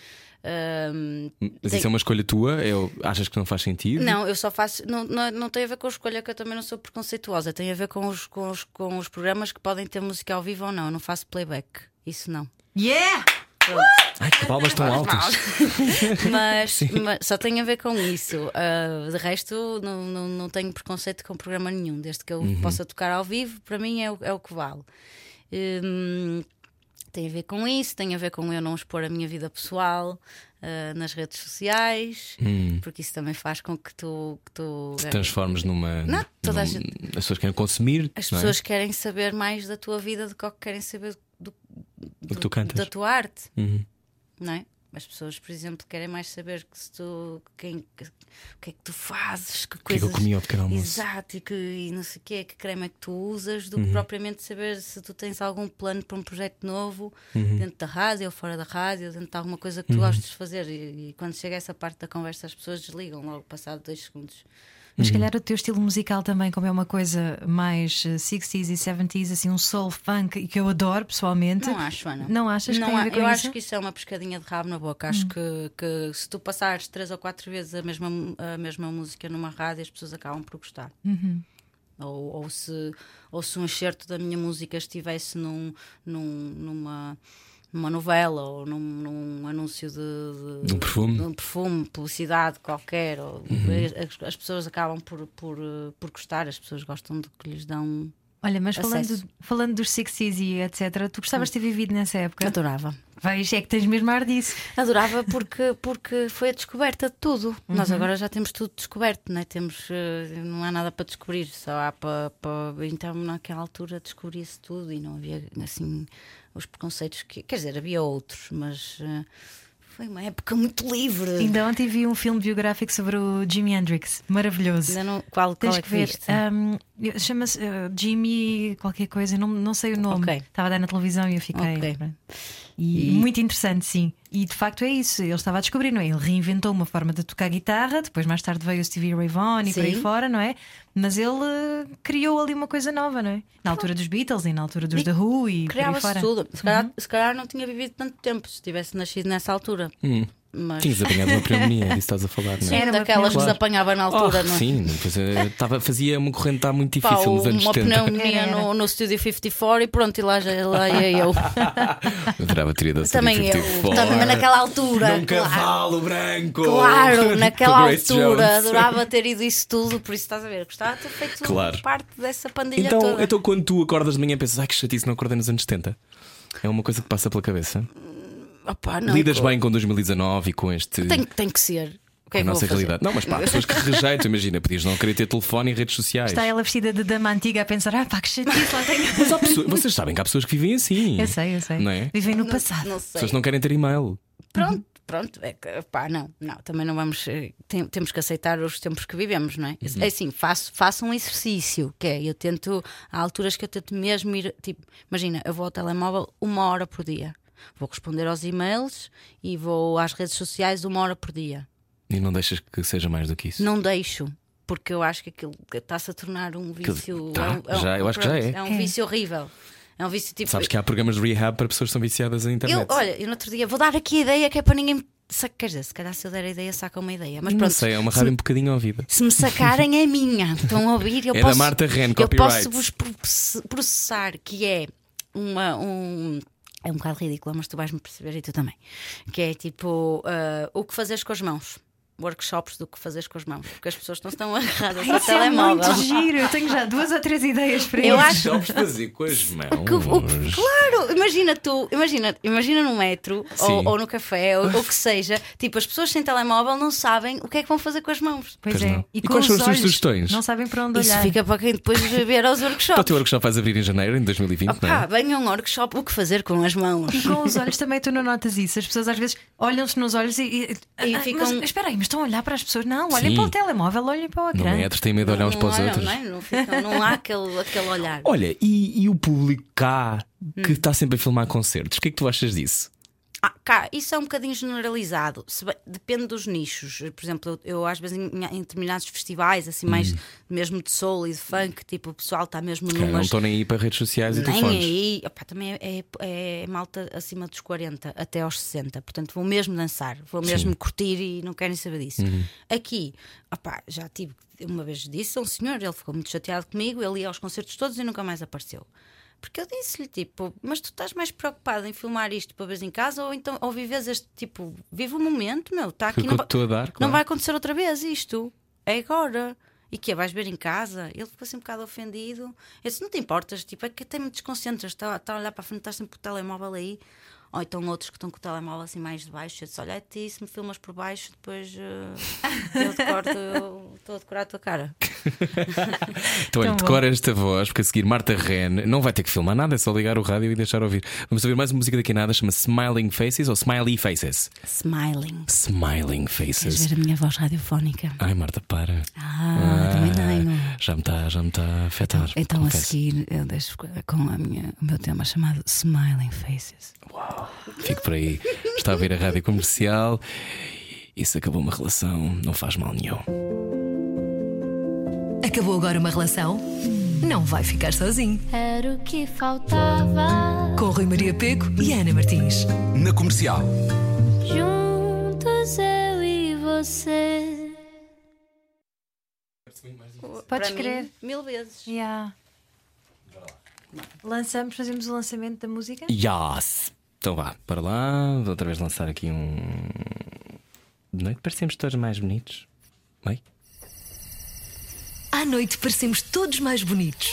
Ahm, Mas tem- isso é uma escolha tua? O- achas que não faz sentido? Não, eu só faço. Não, não, não tem a ver com a escolha, que eu também não sou preconceituosa. Tem a ver com os, com, os, com os programas que podem ter música ao vivo ou não. Eu não faço playback. Isso não. Yeah! Ai, que palmas tão altas. Mas, mas só tem a ver com isso. Ah, de resto, não, não, não tenho preconceito com programa nenhum. Desde que eu Uhum. possa tocar ao vivo, para mim é, o- é o que vale. Hum, tem a ver com isso, tem a ver com eu não expor a minha vida pessoal ah, nas redes sociais, Hum. porque isso também faz com que tu. Que tu Te transformes numa. Não, toda a num- gente- As pessoas querem consumir. As é? pessoas querem saber mais da tua vida do que querem saber do, Do que tu cantas. da tua arte, Uhum. não é? As pessoas, por exemplo, querem mais saber que se tu, quem, que- o que é que tu fazes, que que é que eu coisas. comi ao pequeno almoço? Exato, e, que, e não sei o que, que creme é que tu usas, do Uhum. que propriamente saber se tu tens algum plano para um projeto novo Uhum. dentro da rádio ou fora da rádio, dentro de alguma coisa que tu gostes de fazer. E, e quando chega essa parte da conversa, as pessoas desligam logo, passado dois segundos. Mas Uhum. se calhar o teu estilo musical também, como é uma coisa mais eh, 60s e 70s, assim, um soul funk, que eu adoro pessoalmente. Não acho, Ana. Não achas que Não a há- eu isso? acho que isso é uma pescadinha de rabo na boca. Acho que, que se tu passares três ou quatro vezes a mesma, a mesma música numa rádio, as pessoas acabam por gostar. Ou, ou, se, ou se um excerto da minha música estivesse num, num- numa, numa novela ou num, num anúncio de, de, De um perfume. de um perfume, publicidade qualquer, ou- as, as pessoas acabam por, por, por gostar, as pessoas gostam do que lhes dão. Olha, mas falando, Acesso. falando dos 60s e etc., tu gostavas de ter vivido nessa época? Adorava. Vais, é que tens mesmo ar disso. Adorava porque, porque foi a descoberta de tudo. Nós agora já temos tudo descoberto, né? temos, eh, não há nada para descobrir, só há para. para... Então, naquela altura, descobria-se tudo e não havia assim os preconceitos que. Quer dizer, havia outros, mas eh, foi uma época muito livre. Ainda ontem vi um filme biográfico sobre o Jimi Hendrix, maravilhoso. Ainda não, qual, qual Tens é que ver. Um, Chama-se uh, Jimmy qualquer coisa, não, não sei o nome. Ok. Estava a dar na televisão e eu fiquei. Ok. E, E- muito interessante, sim. E de facto é isso. Ele estava a descobrir, não é? Ele reinventou uma forma de tocar guitarra, depois mais tarde veio o Stevie Ray Vaughan e por aí Sim. fora, não é? Mas ele uh, criou ali uma coisa nova, não é? Na altura dos Beatles e na altura dos E The Who e por aí Criava-se fora. tudo. Se calhar, se calhar não tinha vivido tanto tempo se tivesse nascido nessa altura. Hum. Mas. Tinhas apanhado uma pneumonia, é disso estás a falar, não é? Era uma daquelas que se pneumonia. apanhava na altura, Oh, não é? Sim, eh, tava, fazia uma corrente tá muito Pá, difícil nos anos uma 70. pneumonia Era, era. no, no Studio 54 e pronto, e lá, já- lá ia eu. Eu adorava ter ido ao também eu. 54. Também, mas naquela altura. Num claro. cavalo branco. Claro, naquela altura Jones. adorava ter ido isso tudo, por isso estás a ver, gostava de ter feito Claro. parte dessa pandilha Então, toda. então, quando tu acordas de manhã pensas, ai que chatice, não acordei nos anos 70. É uma coisa que passa pela cabeça. Opá, não, Lidas co- bem com 2019 e com este. Tem, tem que ser. Com que é a nossa realidade. Não, mas pá, há pessoas que rejeitam, imagina, podias não querer ter telefone e redes sociais. Está ela vestida de dama antiga a pensar, ah pá, que chatice, lá tenho. Mas há pessoas- vocês sabem que há pessoas que vivem assim. Eu sei, eu sei. Não é? Vivem no Não- passado. Não As sei. pessoas não querem ter e-mail. Pronto, pronto. É que, pá, não, não, também não vamos. eh, tem- temos que aceitar os tempos que vivemos, não é? É assim, faço, faço um exercício, que é, eu tento, há alturas que eu tento mesmo ir, tipo, imagina, eu vou ao telemóvel uma hora por dia. Vou responder aos e-mails e vou às redes sociais uma hora por dia. E não deixas que seja mais do que isso. Não deixo. Porque eu acho que aquilo está-se a tornar um vício. tá, é um- é um- já- eu acho que já é. É um vício horrível. É um vício tipo. Sabes que há programas de rehab para pessoas que são viciadas na internet. Eu, olha, eu no outro dia vou dar aqui a ideia que é para ninguém. Quer dizer, se calhar se eu der a ideia, saca uma ideia. Mas não pronto, sei, é uma se, rádio um bocadinho ouvida. se me sacarem é minha. Estão a ouvir? Eu É da posso, Marta Ren, Eu posso vos proce- processar, que é. uma, um. É um bocado ridículo, mas tu vais-me perceber e tu também. Que é tipo ah, o que fazeres com as mãos. Workshops do que fazeres com as mãos. Porque as pessoas não estão agarradas ao Isso é telemóvel. muito giro. Eu tenho já duas ou três ideias para Eu isso. acho- Só fazer com as mãos. Que- o que- claro, imagina tu, imagina, imagina no metro ou, ou no café ou o que seja, tipo, as pessoas sem telemóvel não sabem o que é que vão fazer com as mãos. Pois Pois é. não. E, E com quais são as tuas sugestões? Não sabem para onde Isso olhar. fica para quem depois ver aos Para o workshops. teu workshop vais abrir em janeiro, em 2020, não é? venha um workshop, o que fazer com as mãos. E com os olhos também tu não notas isso. As pessoas às vezes olham-se nos olhos e, e, E Ah, ficam- Mas espera aí, mas estão a olhar para as pessoas? Não, olhem Sim. para o telemóvel, olhem para o No ecrã. metro têm medo de olhar uns para os olham, outros. Não, é? não, ficam- não há aquele, aquele olhar. Olha, e, e o público cá que Hum. está sempre a filmar concertos, o que é que tu achas disso? Ah, cá, isso é um bocadinho generalizado. Bem- depende dos nichos. Por exemplo, eu, eu às vezes em, em determinados festivais, assim, mais mesmo de soul e de funk, tipo, o pessoal está mesmo Cara, não numas. estão nem aí para redes sociais e Nem telefones. aí, opá, também é, é- é malta acima dos 40 até aos 60, portanto vou mesmo dançar, vou mesmo curtir e não querem saber disso. Aqui, opá, já tive, uma vez disse a um senhor, ele ficou muito chateado comigo, ele ia aos concertos todos e nunca mais apareceu. Porque eu disse-lhe, tipo, mas tu estás mais preocupado em filmar isto para ver em casa ou então ou vives este tipo, vive o momento, meu, está aqui, não, vai- dar, não claro. vai acontecer outra vez isto. É agora. E que é, vais ver em casa? Ele ficou assim um bocado ofendido. Eu disse: Não te importas, tipo, é que até me desconcentras. Está, está a olhar para a frente, estás sempre com o telemóvel aí. Ou então outros que estão com o telemóvel assim mais de baixo. Eu disse: Olha, é ti, se me filmas por baixo, depois eh, eu decoro, eu estou a decorar a tua cara. Então, olha, Tão bom. decora esta voz, porque a seguir Marta Ren não vai ter que filmar nada, é só ligar o rádio e deixar ouvir. Vamos ouvir mais uma música daqui a nada, chama Smiling Faces ou Smiley Faces? Smiling. Smiling Queres Faces. ver a minha voz radiofónica? Ai, Marta, para. Ah, também tenho. Já me está já me tá a afetar. Então a confesso. seguir eu deixo com a minha, o meu tema chamado Smiling Faces. Fico por aí. Está a ver a rádio comercial. Isso acabou uma relação, não faz mal nenhum. Acabou agora uma relação? Não vai ficar sozinho. Era o que faltava. Com Rui Maria Peco e Ana Martins. Na comercial. Juntos eu e você. Podes Para mim, crer. mil vezes. Yeah. Lançamos, fazemos o lançamento da música? Yes! Então vá, para lá. Vou outra vez lançar aqui um. De noite parecemos todos mais bonitos. Bem? À noite parecemos todos mais bonitos.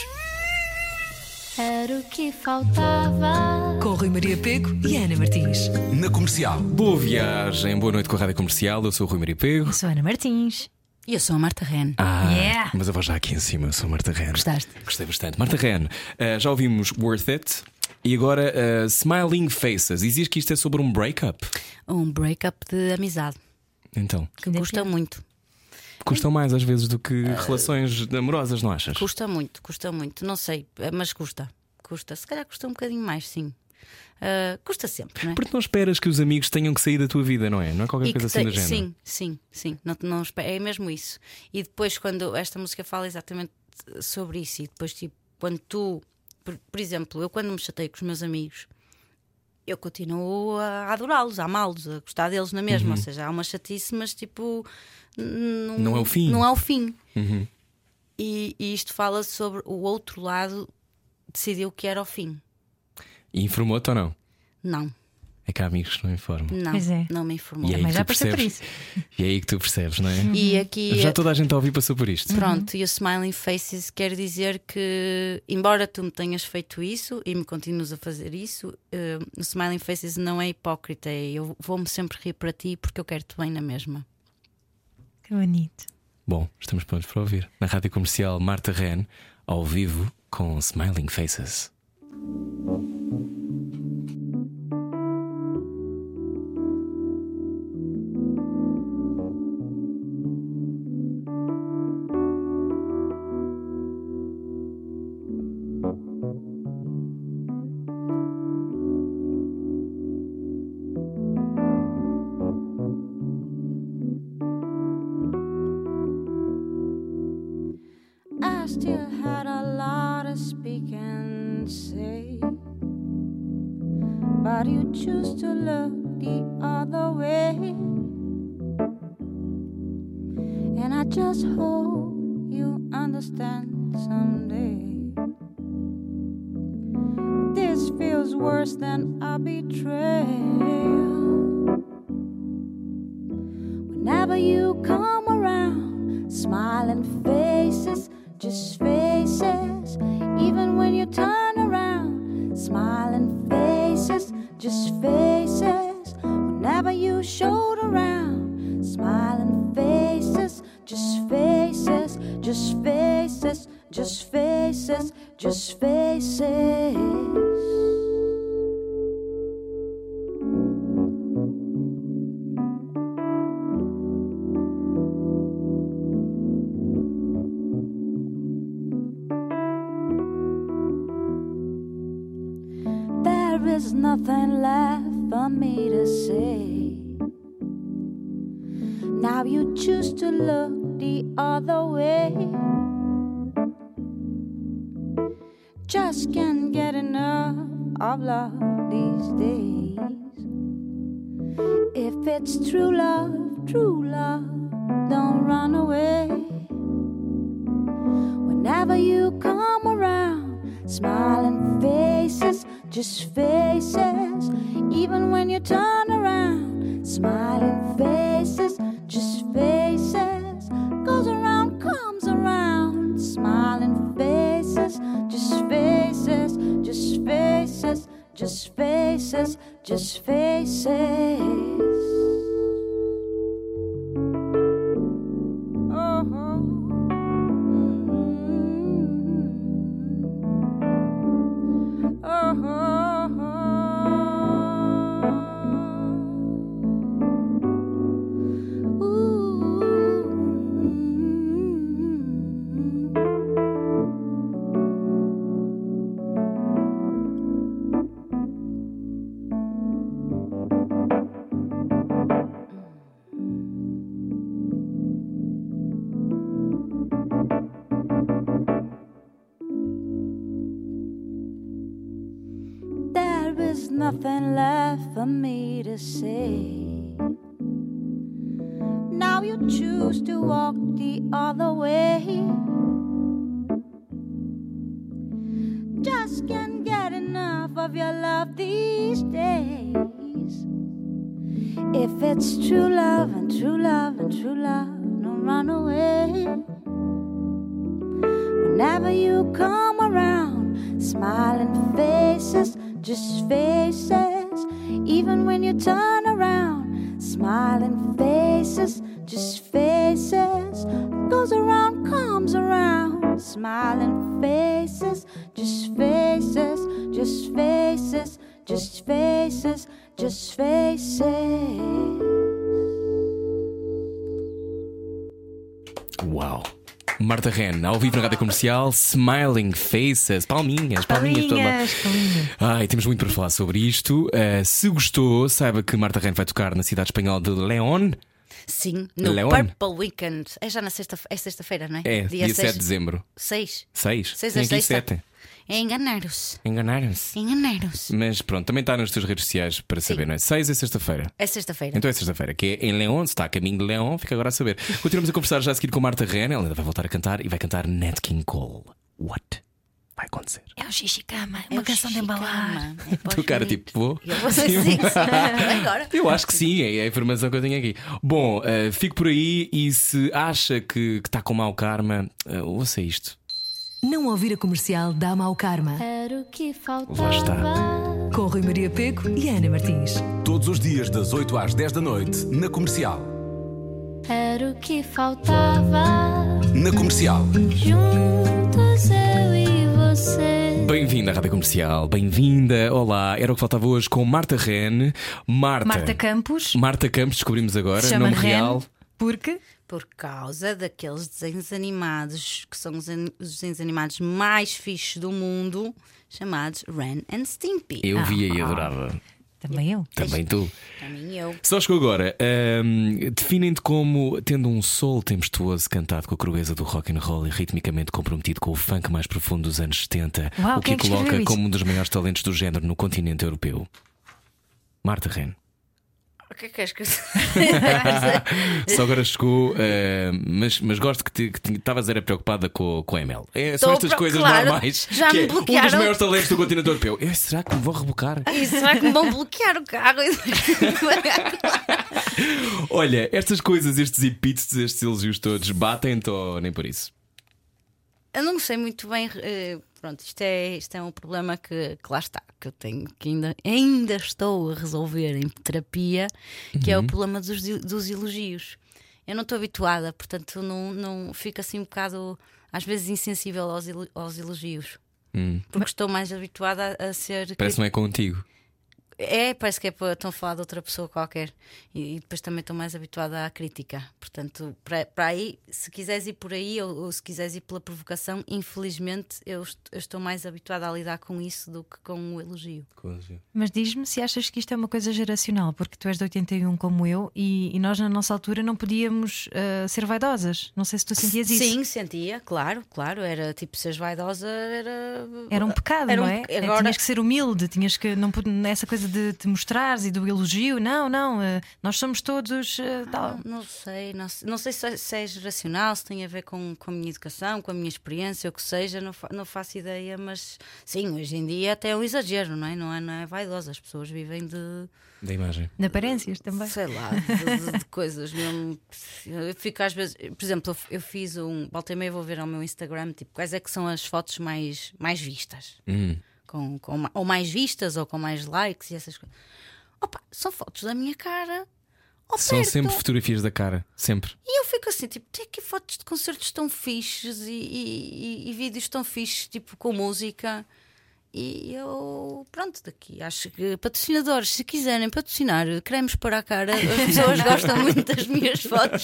Era o que faltava. Com Rui Maria Peco e Ana Martins. Na comercial. Boa viagem, boa noite com a rádio comercial. Eu sou o Rui Maria Pego. Eu sou a Ana Martins. E eu sou a Marta Ren. Ah, Yeah. mas eu vou já aqui em cima, eu sou a Marta Ren. Gostaste? Gostei bastante. Marta Ren, ah, já ouvimos Worth It e agora ah, Smiling Faces. E diz que isto é sobre um breakup. Um breakup de amizade Então, que custa muito. Custam mais às vezes do que relações amorosas, não achas? Custa muito, custa muito. Não sei, mas custa. Custa. Se calhar custa um bocadinho mais, sim. Ah, custa sempre, não é? Porque não esperas que os amigos tenham que sair da tua vida, não é? Não é qualquer E coisa assim tem- do género. Sim, sim, sim. Não, não, é mesmo isso. E depois, quando esta música fala exatamente sobre isso, e depois, tipo, quando tu, por, por exemplo, eu quando me chatei com os meus amigos, eu continuo a adorá-los, a amá-los, a gostar deles na mesma. Ou seja, há uma chatice, mas tipo. Não, Uhum. Não é o fim. Não é o fim. Uhum. E, e isto fala sobre o outro lado decidiu que era o fim. E informou-te ou não? Não, É que há amigos que não informam. não, Pois é. não me informou. E é aí Mas que já tu passei por percebes. E é aí que tu percebes, não é? E aqui Já toda a gente a ouvir passou por isto. Pronto, e o Smiling Faces quer dizer que, embora tu me tenhas feito isso e me continues a fazer isso, eh, o Smiling Faces não é hipócrita. é Eu vou-me sempre rir para ti porque eu quero-te bem na mesma. Que bonito. Bom, estamos prontos para ouvir. Na rádio comercial Marta Ren, ao vivo, com Smiling Faces. There is nothing left for me to say. Now you choose to look the other way. Just can't get enough of love these days. If it's true love, true love, don't run away. Whenever you come around, smiling faces, just faces done just faces, just faces. Uau! Marta Ren, ao vivo na rádio comercial, Smiling Faces, palminhas, palminhas. Palminhas, palminhas. Ai, temos muito para falar sobre isto. Uh, se gostou, saiba que Marta Ren vai tocar na cidade espanhola de León. Sim, no Leon? Purple Weekend. É já na sexta, é sexta-feira, não é? É, dia, 7 seis. de dezembro. Seis. 6. Seis Tem a aqui sexta. 7. É enganaram-se. Enganaram-se. Enganaram-se. Mas pronto, também está nas tuas redes sociais para saber, não é? 6 é sexta-feira. É sexta-feira. Então é sexta-feira, que é em León, se está a caminho de León, fica agora a saber. Continuamos a conversar já a seguir com Marta Ren, ela ainda vai voltar a cantar e vai cantar Nat King Cole. What vai acontecer? É o Xixi Cama, É uma o canção de embalar. É Tu cara tipo, vou. Eu vou sim, sim. Agora. Eu acho que sim, é a informação que eu tenho aqui. Bom, eh, fico por aí e se acha que está com mau karma, uh, ouça isto. Não ouvir a comercial dá mau karma. Era o que Lá está. faltava. Com Rui Maria Peco e Ana Martins. Todos os dias, das 8 às 10 da noite, na comercial. Era o que faltava. Na comercial. Juntos eu e você. Bem-vinda à Rádio Comercial, bem-vinda. Olá, era o que faltava hoje com Marta Ren. Marta. Marta Campos, Marta Campos, descobrimos agora, se chama nome Ren, real. porque Por causa daqueles desenhos animados que são os, os desenhos animados mais fixos do mundo, chamados Ren and Stimpy. Eu via e adorava. também eu. Também tu. Mim, eu. Só chegou agora. Ahm, Definem-te como tendo um soul tempestuoso cantado com a crueza do rock and roll e ritmicamente comprometido com o funk mais profundo dos anos 70, Uau, o que é que coloca como um dos maiores talentos do género no continente europeu. Marta Ren. Que é que és que Só agora chegou, eh, mas, mas gosto que estavas era preocupada com, com a ML. É, são Tô estas pro- coisas claro, normais. já que me é Um dos bloquearam. maiores talentos do continente europeu. Eh, será que me vão rebocar? E será que me vão bloquear o carro? Olha, estas coisas, estes epítetos, estes elogios todos, batem-te ou nem por isso? Eu não sei muito bem. eh, pronto, isto é, isto é um problema que, que lá está, que eu tenho, que ainda, ainda estou a resolver em terapia, que é o problema dos, dos elogios. Eu não estou habituada, portanto, não, não fico assim um bocado, às vezes, insensível aos, aos elogios. Hum. Porque estou mais habituada a, a ser. Parece que não é contigo. É, parece que é para estão a falar de outra pessoa qualquer. E, e depois também estou mais habituada à crítica. Portanto, para, para aí, se quiseres ir por aí ou, ou se quiseres ir pela provocação, infelizmente eu, est- eu estou mais habituada a lidar com isso do que com o elogio. Mas diz-me se achas que isto é uma coisa geracional, porque tu és de 81 como eu e, e nós na nossa altura não podíamos ah, ser vaidosas. Não sei se tu sentias isso. Sim, sentia, claro, claro. Era tipo, seres vaidosa era. Era um pecado, Era um não é? pe- Agora, Tinhas que ser humilde, tinhas que. Não, essa coisa de te mostrares e do elogio. Não, não, ah, nós somos todos. ah, tal. Não, sei, não, sei- não sei se é, se é geracional, se tem a ver com, com a minha educação, com a minha experiência, o que seja, não, fa- não faço ideia, mas sim, hoje em dia até é um exagero, não é? Não é, não é vaidosa, as pessoas vivem de, Da imagem. De aparências também. sei lá, de, de- de coisas mesmo. Eu fico às vezes, por exemplo, eu, eu fiz um. Volta e meia vou ver ao meu Instagram, tipo, quais é que são as fotos mais, mais vistas? Hum. Com, com, ou mais vistas, ou com mais likes e essas coisas. Opa, são fotos da minha cara. ao São sempre fotografias da cara. Sempre. E eu fico assim, tipo, tem aqui fotos de concertos tão fixes e, e- e- e vídeos tão fixes, tipo, com música. E eu, pronto, daqui acho que patrocinadores, se quiserem patrocinar cremes para a cara, as pessoas gostam muito das minhas fotos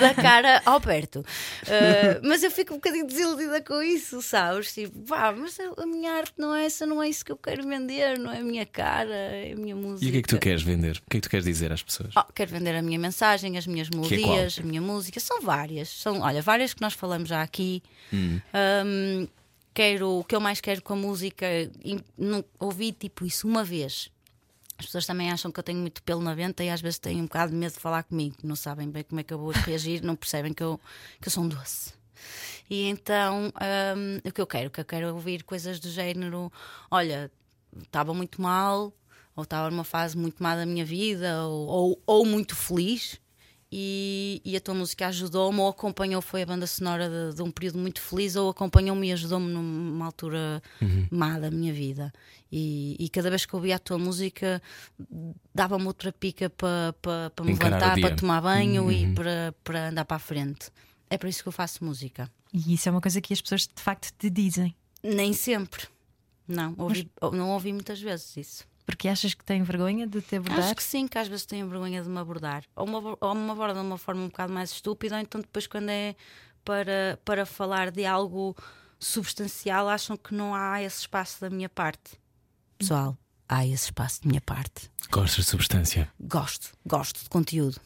da cara ao perto. Uh, mas eu fico um bocadinho desiludida com isso, sabes? Tipo, pá, mas a minha arte não é essa, não é isso que eu quero vender, não é a minha cara, é a minha música. E o que é que tu queres vender? O que é que tu queres dizer às pessoas? Oh, quero vender a minha mensagem, as minhas é melodias, a minha música. São várias. São, olha, várias que nós falamos já aqui. Hum. Um, quero, o que eu mais quero com a música, e não, ouvi tipo isso uma vez. As pessoas também acham que eu tenho muito pelo na venta e às vezes têm um bocado de medo de falar comigo. Não sabem bem como é que eu vou reagir, não percebem que eu, que eu sou um doce. E então, um, o que eu quero? O que eu quero é ouvir coisas do género: olha, estava muito mal, ou estava numa fase muito má da minha vida, ou, ou, ou muito feliz, e, e a tua música ajudou-me, ou acompanhou, foi a banda sonora de, de um período muito feliz, ou acompanhou-me e ajudou-me numa altura má da minha vida. E, e cada vez que ouvia a tua música, dava-me outra pica para pa, pa me Encarar levantar, para tomar banho e para, para andar para a frente. É por isso que eu faço música. E isso é uma coisa que as pessoas de facto te dizem. Nem sempre. Não, ouvi, não ouvi muitas vezes isso. Porque achas que têm vergonha de te abordar? Acho que sim, que às vezes tenho vergonha de me abordar. Ou me, ou me abordam de uma forma um bocado mais estúpida, ou então depois, quando é para, para falar de algo substancial, acham que não há esse espaço da minha parte. Pessoal, há esse espaço da minha parte. Gostas de substância? Gosto, gosto de conteúdo.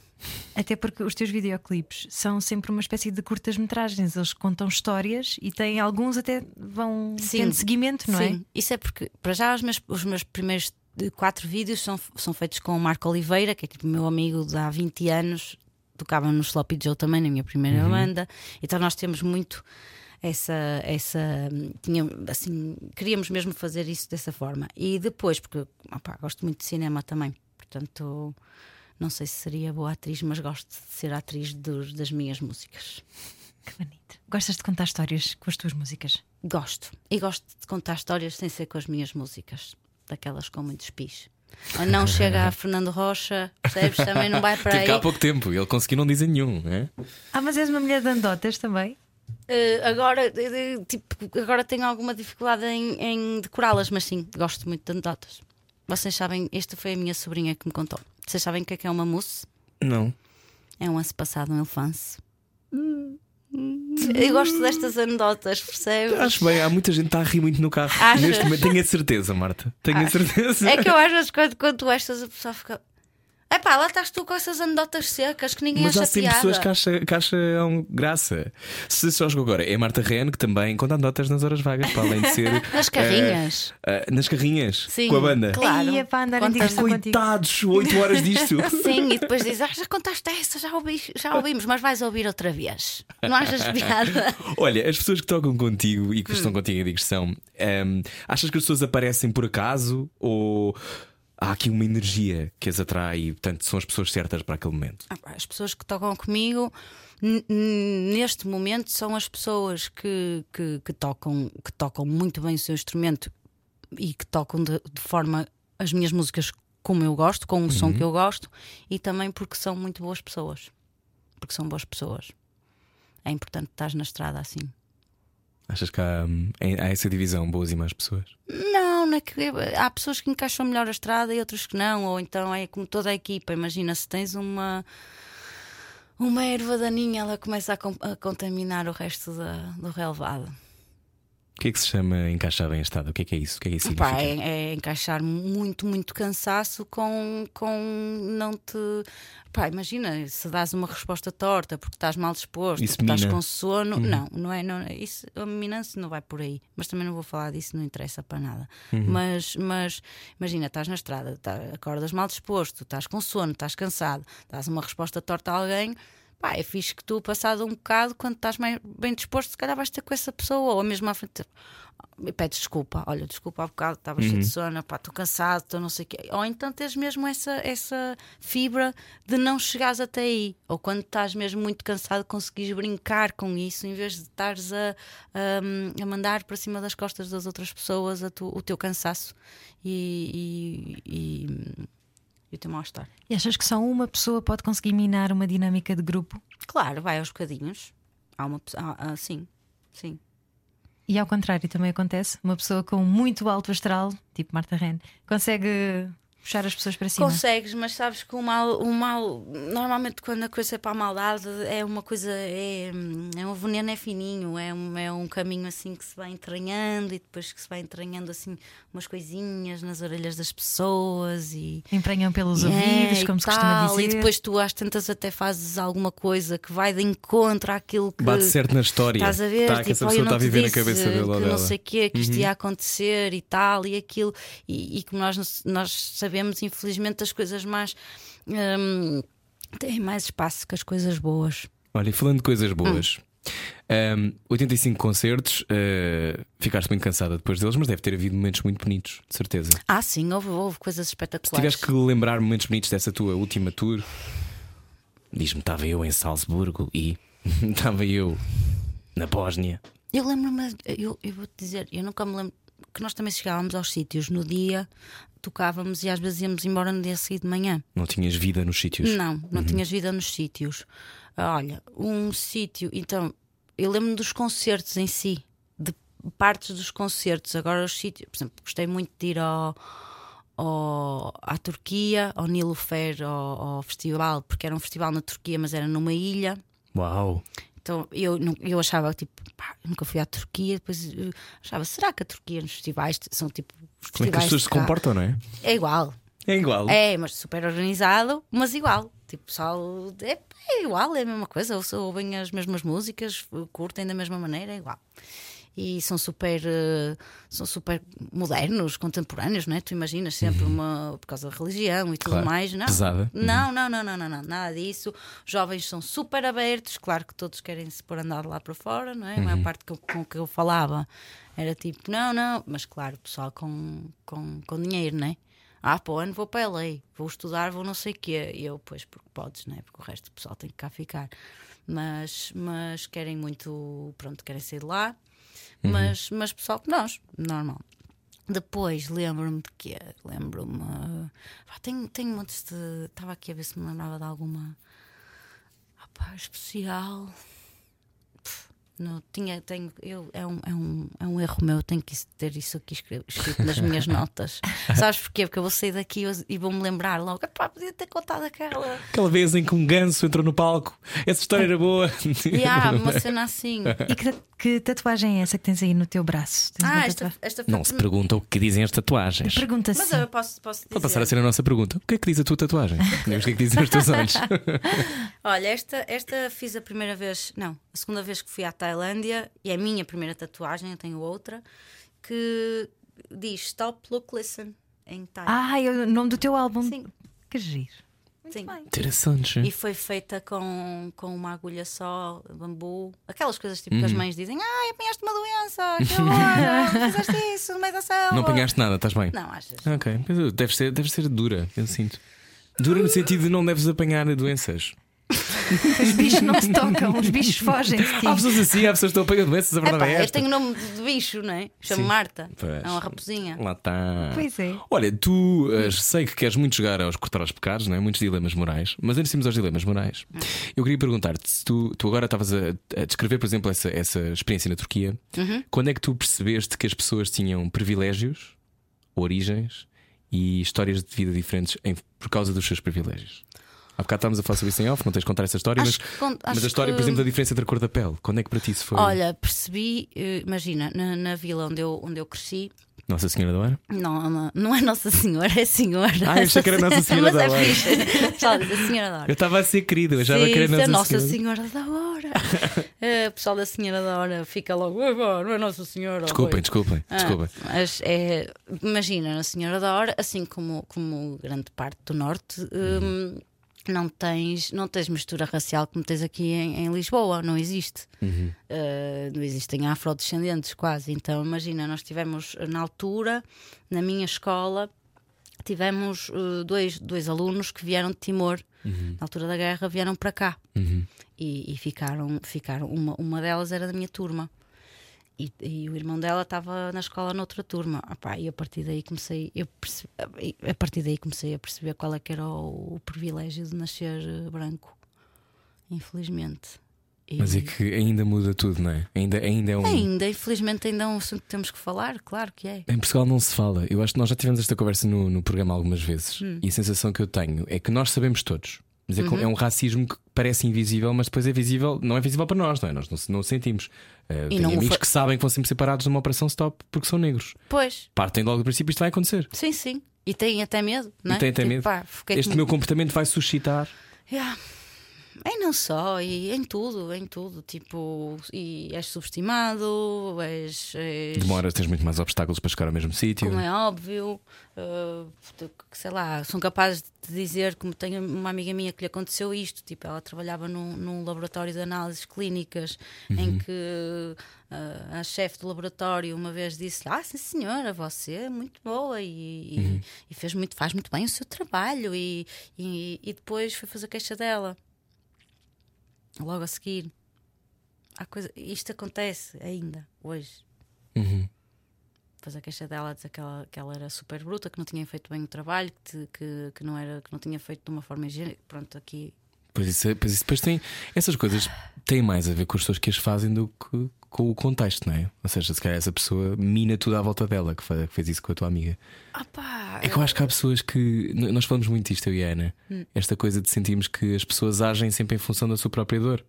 Até porque os teus videoclipes são sempre uma espécie de curtas-metragens. Eles contam histórias e têm alguns até vão Sim. tendo seguimento, não Sim, isso é porque, para já, os meus, os meus primeiros eh, quatro vídeos são, são feitos com o Marco Oliveira, que é tipo meu amigo de há 20 anos, tocava no Sloppy Joe também, na minha primeira banda. Então nós temos muito essa. essa tinha, assim, queríamos mesmo fazer isso dessa forma. E depois, porque opá, gosto muito de cinema também, portanto. Não sei se seria boa atriz, mas gosto de ser atriz dos- das minhas músicas. Que bonito. Gostas de contar histórias com as tuas músicas? Gosto. E gosto de contar histórias sem ser com as minhas músicas, daquelas com muitos pis. Ou não chega a Fernando Rocha, percebes? Também não vai para Teve aí. cá há pouco tempo e ele conseguiu não dizer nenhum, não é? Ah, mas és uma mulher de andotas também? Eh, agora, eh, tipo, agora tenho alguma dificuldade em, em decorá-las, mas sim, gosto muito de anedotas. Vocês sabem, esta foi a minha sobrinha que me contou. Vocês sabem o que é que é uma mousse? Não. É um ano passado, um elefante. Eu gosto destas anedotas, percebes? Acho bem, há muita gente que está a rir muito no carro. Achas? Neste momento, tenho a certeza, Marta. Tenho a certeza. É que eu às vezes quando conto estas a pessoa fica. É pá, lá estás tu com essas anedotas secas que ninguém Mas acha há sempre piada. pessoas que, acha, que acham graça. Se só chegou agora, é Marta Ren que também conta notas nas horas vagas, para além de ser. Nas carrinhas. eh, eh, nas carrinhas. Sim, com a banda. claro. Ia para andar em Conta- digressão contigo. Coitados, 8 horas disto. Sim, e depois diz: ah, já contaste essa, já, ouvi, já ouvimos, mas vais ouvir outra vez. Não achas piada? Olha, as pessoas que tocam contigo e que Hum. estão contigo em digressão, ehm, achas que as pessoas aparecem por acaso ou há aqui uma energia que as atrai e, portanto, são as pessoas certas para aquele momento? Ah, As pessoas que tocam comigo neste momento são as pessoas que, que, que tocam, que tocam muito bem o seu instrumento e que tocam de, de forma as minhas músicas como eu gosto, com o som que eu gosto, e também porque são muito boas pessoas. Porque são boas pessoas. É importante estar na estrada assim. Achas que há, hum, há essa divisão, boas e más pessoas? Não, não é que há pessoas que encaixam melhor a estrada e outras que não, ou então é como toda a equipa. Imagina se tens uma uma erva daninha, ela começa a, a contaminar o resto da, do relevado. O que é que se chama encaixar bem a estrada? O que é que é isso? O que é que isso significa? Pá, é, é encaixar muito, muito cansaço com, com não te. Pá, imagina, se dás uma resposta torta porque estás mal disposto, Isso porque estás mina. com sono. Não, não é, não. Isso, a minância não vai por aí. Mas também não vou falar disso, não interessa para nada. Mas, mas imagina, estás na estrada, tá- acordas mal disposto, estás com sono, estás cansado, dás uma resposta torta a alguém. Pá, é fixe que tu, passado um bocado, quando estás mais bem disposto, se calhar vais ter com essa pessoa, ou mesmo à frente. E pedes desculpa, olha, desculpa há bocado, estava cheio de sono, pá, estou cansado, estou não sei o quê. Ou então tens mesmo essa, essa fibra de não chegares até aí. Ou quando estás mesmo muito cansado, conseguires brincar com isso em vez de estares a, a, a mandar para cima das costas das outras pessoas tu- o teu cansaço e, e, e, e o teu mal-estar. E achas que só uma pessoa pode conseguir minar uma dinâmica de grupo? Claro, vai aos bocadinhos. Há uma pessoa. sim, sim. E ao contrário também acontece. Uma pessoa com muito alto astral, tipo Marta Ren, consegue puxar as pessoas para cima. Consegues, mas sabes que o mal, o mal, normalmente quando a coisa é para a maldade, é uma coisa, é, é um veneno é fininho, é um, é um caminho assim que se vai entranhando e depois que se vai entranhando assim umas coisinhas nas orelhas das pessoas e. Emprenham pelos É, ouvidos, como se costuma tal, dizer. E depois tu às tantas até fazes alguma coisa que vai de encontro àquilo que. Bate certo na história. Estás a ver? Tá, que tipo, essa "Oh, pessoa está não a viver na cabeça dele que dela. Uhum. não sei o quê, que isto ia acontecer e tal e aquilo. E, e como nós, nós sabemos, infelizmente, as coisas mais. hum, têm mais espaço que as coisas boas. Olha, e falando de coisas boas, Hum. um, 85 concertos, uh, ficaste muito cansada depois deles, mas deve ter havido momentos muito bonitos, de certeza. Ah, sim, houve, houve coisas Se espetaculares. tiveres que lembrar momentos bonitos dessa tua última tour, diz-me: estava eu em Salzburgo e estava eu na Bósnia. Eu lembro-me, eu, eu vou-te dizer, eu nunca me lembro que nós também chegávamos aos sítios no dia, tocávamos e às vezes íamos embora no dia seguinte de manhã. Não tinhas vida nos sítios. Não, não tinhas vida nos sítios. Ah, Olha, um sítio, então, eu lembro-me dos concertos em si, de partes dos concertos. Agora, os sítios, por exemplo, gostei muito de ir ao, ao- à Turquia, ao Nilofer, ao, ao festival, porque era um festival na Turquia, mas era numa ilha. Uau! Então eu, eu achava tipo, pá, nunca fui à Turquia, depois eu achava, será que a Turquia nos festivais são tipo os Como é que as pessoas se comportam, não é? É igual, É igual. é, mas super organizado, mas igual. Tipo, pessoal, é, é igual, é a mesma coisa. Ou- Ouvem as mesmas músicas, curtem da mesma maneira, é igual. E são super, eh, são super modernos, contemporâneos, não é? Tu imaginas sempre uma. por causa da religião e tudo Claro. mais, não? Pesada. Não, não, não, não, não, não, nada disso. Os jovens são super abertos, claro que todos querem se pôr a andar lá para fora, não é? A maior parte com, com que eu falava era tipo, não, não, mas claro, pessoal com, com, com dinheiro, não é? Ah, para o ano vou para a lei, vou estudar, vou não sei o quê. E eu, pois, porque podes, não é? Porque o resto do pessoal tem que cá ficar. Mas, mas querem muito, pronto, querem sair de lá. Mas, mas pessoal que nós, normal. Depois lembro-me de quê? Lembro-me. pá, tenho, tenho montes de. Estava aqui a ver se me lembrava de alguma. Ah, pá, especial. No, tinha, tenho, eu, é, um, é, um, é um erro meu, eu tenho que ter isso aqui escre- escrito nas minhas notas. Sabes porquê? Porque eu vou sair daqui e- vou-me lembrar logo, "Epá, podia ter contado aquela. Aquela vez em que um ganso entrou no palco, essa história era boa. E há uma cena assim. E que, que tatuagem é essa que tens aí no teu braço? Tens Ah, esta, esta Não se pergunta o que dizem as tatuagens. Pergunta-se. Mas eu posso, posso dizer. Pode passar a ser a nossa pergunta. O que é que diz a tua tatuagem? O que é que dizem os teus olhos. Olha, esta, esta fiz a primeira vez, não, a segunda vez que fui à Tailândia e é a minha primeira tatuagem, eu tenho outra, que diz Stop, Look, Listen em Thai. Ah, é o nome do teu álbum. Sim. Que giro. Sim. Interessante. E foi feita com, com uma agulha só, bambu, aquelas coisas tipo que as mães dizem: Ai, apanhaste uma doença, que horror, fizeste isso no meio da selva. Não apanhaste nada, estás bem? Não, achas? Ok, mas deve ser, deve ser dura, eu sinto. Dura no sentido de não deves apanhar doenças. Os bichos não se tocam, os bichos fogem de ti. Há pessoas assim, há pessoas que estão a doenças, a verdade Epá, é eu esta. tenho nome de bicho, não é? Chamo. Marta. Pois. É uma raposinha. Lá está. Pois é. Olha, tu eh, sei que queres muito jogar aos cortar aos pecados, não é? muitos dilemas morais, mas antes de irmos aos dilemas morais, eu queria perguntar-te se tu, tu agora estavas a, a descrever, por exemplo, essa, essa experiência na Turquia, quando é que tu percebeste que as pessoas tinham privilégios, origens e histórias de vida diferentes em- por causa dos seus privilégios? Há bocado estávamos a falar sobre isso em off, não tens de contar essa história, Acho mas, que mas a história, que- por exemplo, da diferença entre a cor da pele, quando é que para ti isso foi? Olha, percebi, eh, imagina, na, na vila onde eu, onde eu cresci, Nossa Senhora da Hora? não, não, não é Nossa Senhora, é Senhora. Ah, eu achei que era Nossa Senhora Mas da é Hora. fixe. Pessoal, diz a Senhora da Eu Hora. estava a ser querido, eu achava Sim, que era isso é Nossa, Nossa Senhora. Senhora da Hora. Eh, O pessoal da Senhora da Hora fica logo, "Ah, não é Nossa Senhora. Desculpem, oi." desculpem, Ah, desculpem. mas é, imagina, na Senhora da Hora, assim como, como grande parte do Norte, hum, não, tens, não tens mistura racial como tens aqui em, em Lisboa, não existe. Uh, não existem afrodescendentes quase. Então, imagina, nós tivemos na altura, na minha escola, tivemos uh, dois, dois alunos que vieram de Timor, na altura da guerra, vieram para cá e, e ficaram, ficaram uma, uma delas era da minha turma. E, e o irmão dela estava na escola noutra turma. Ah pá, e a partir daí comecei eu perce- a partir daí comecei a perceber qual é que era o, o privilégio de nascer eh, branco. Infelizmente. E- Mas é que ainda muda tudo, não é? Ainda, ainda é um. Ainda, infelizmente, ainda é um assunto que temos que falar, claro que é. Em Portugal não se fala. Eu acho que nós já tivemos esta conversa no, no programa algumas vezes. Hum. E a sensação que eu tenho é que nós sabemos todos. Mas é, Uhum. é um racismo que parece invisível, mas depois é visível, não é visível para nós, não é? Nós não, não o sentimos. Uh, tenho amigos que sabem que vão sempre separados numa operação stop porque são negros. Pois, Partem logo do princípio isto vai acontecer. sim, sim. E têm até medo, não é? E têm até Tipo, medo. pá, Este com- meu comportamento vai suscitar. Yeah. E não só, e em tudo, em tudo. Tipo, e és subestimado, és. és Demoras, tens muito mais obstáculos para chegar ao mesmo sítio. Como é óbvio, uh, sei lá, são capazes de dizer, como tenho uma amiga minha que lhe aconteceu isto, tipo, ela trabalhava num, num laboratório de análises clínicas em que uh, a chefe do laboratório uma vez disse: Ah, sim senhora, você é muito boa e, e- e fez muito, faz muito bem o seu trabalho, e, e, e depois foi fazer queixa dela. Logo a seguir. Há coisa, isto acontece ainda hoje Uhum. fazer a queixa dela, dizer que ela, que ela era super bruta, que não tinha feito bem o trabalho, que, te- que, que não, era, que não tinha feito de uma forma higiênica. Pronto, aqui. Pois isso, é- pois isso depois tem. Essas coisas têm mais a ver com as pessoas que as fazem do que com o contexto, não é? Ou seja, se calhar essa pessoa mina tudo à volta dela que fa- que fez isso com a tua amiga. Ah pá! É que eu acho que há pessoas que. Nós falamos muito disto, eu e a Ana. Hum. Esta coisa de sentirmos que as pessoas agem sempre em função da sua própria dor,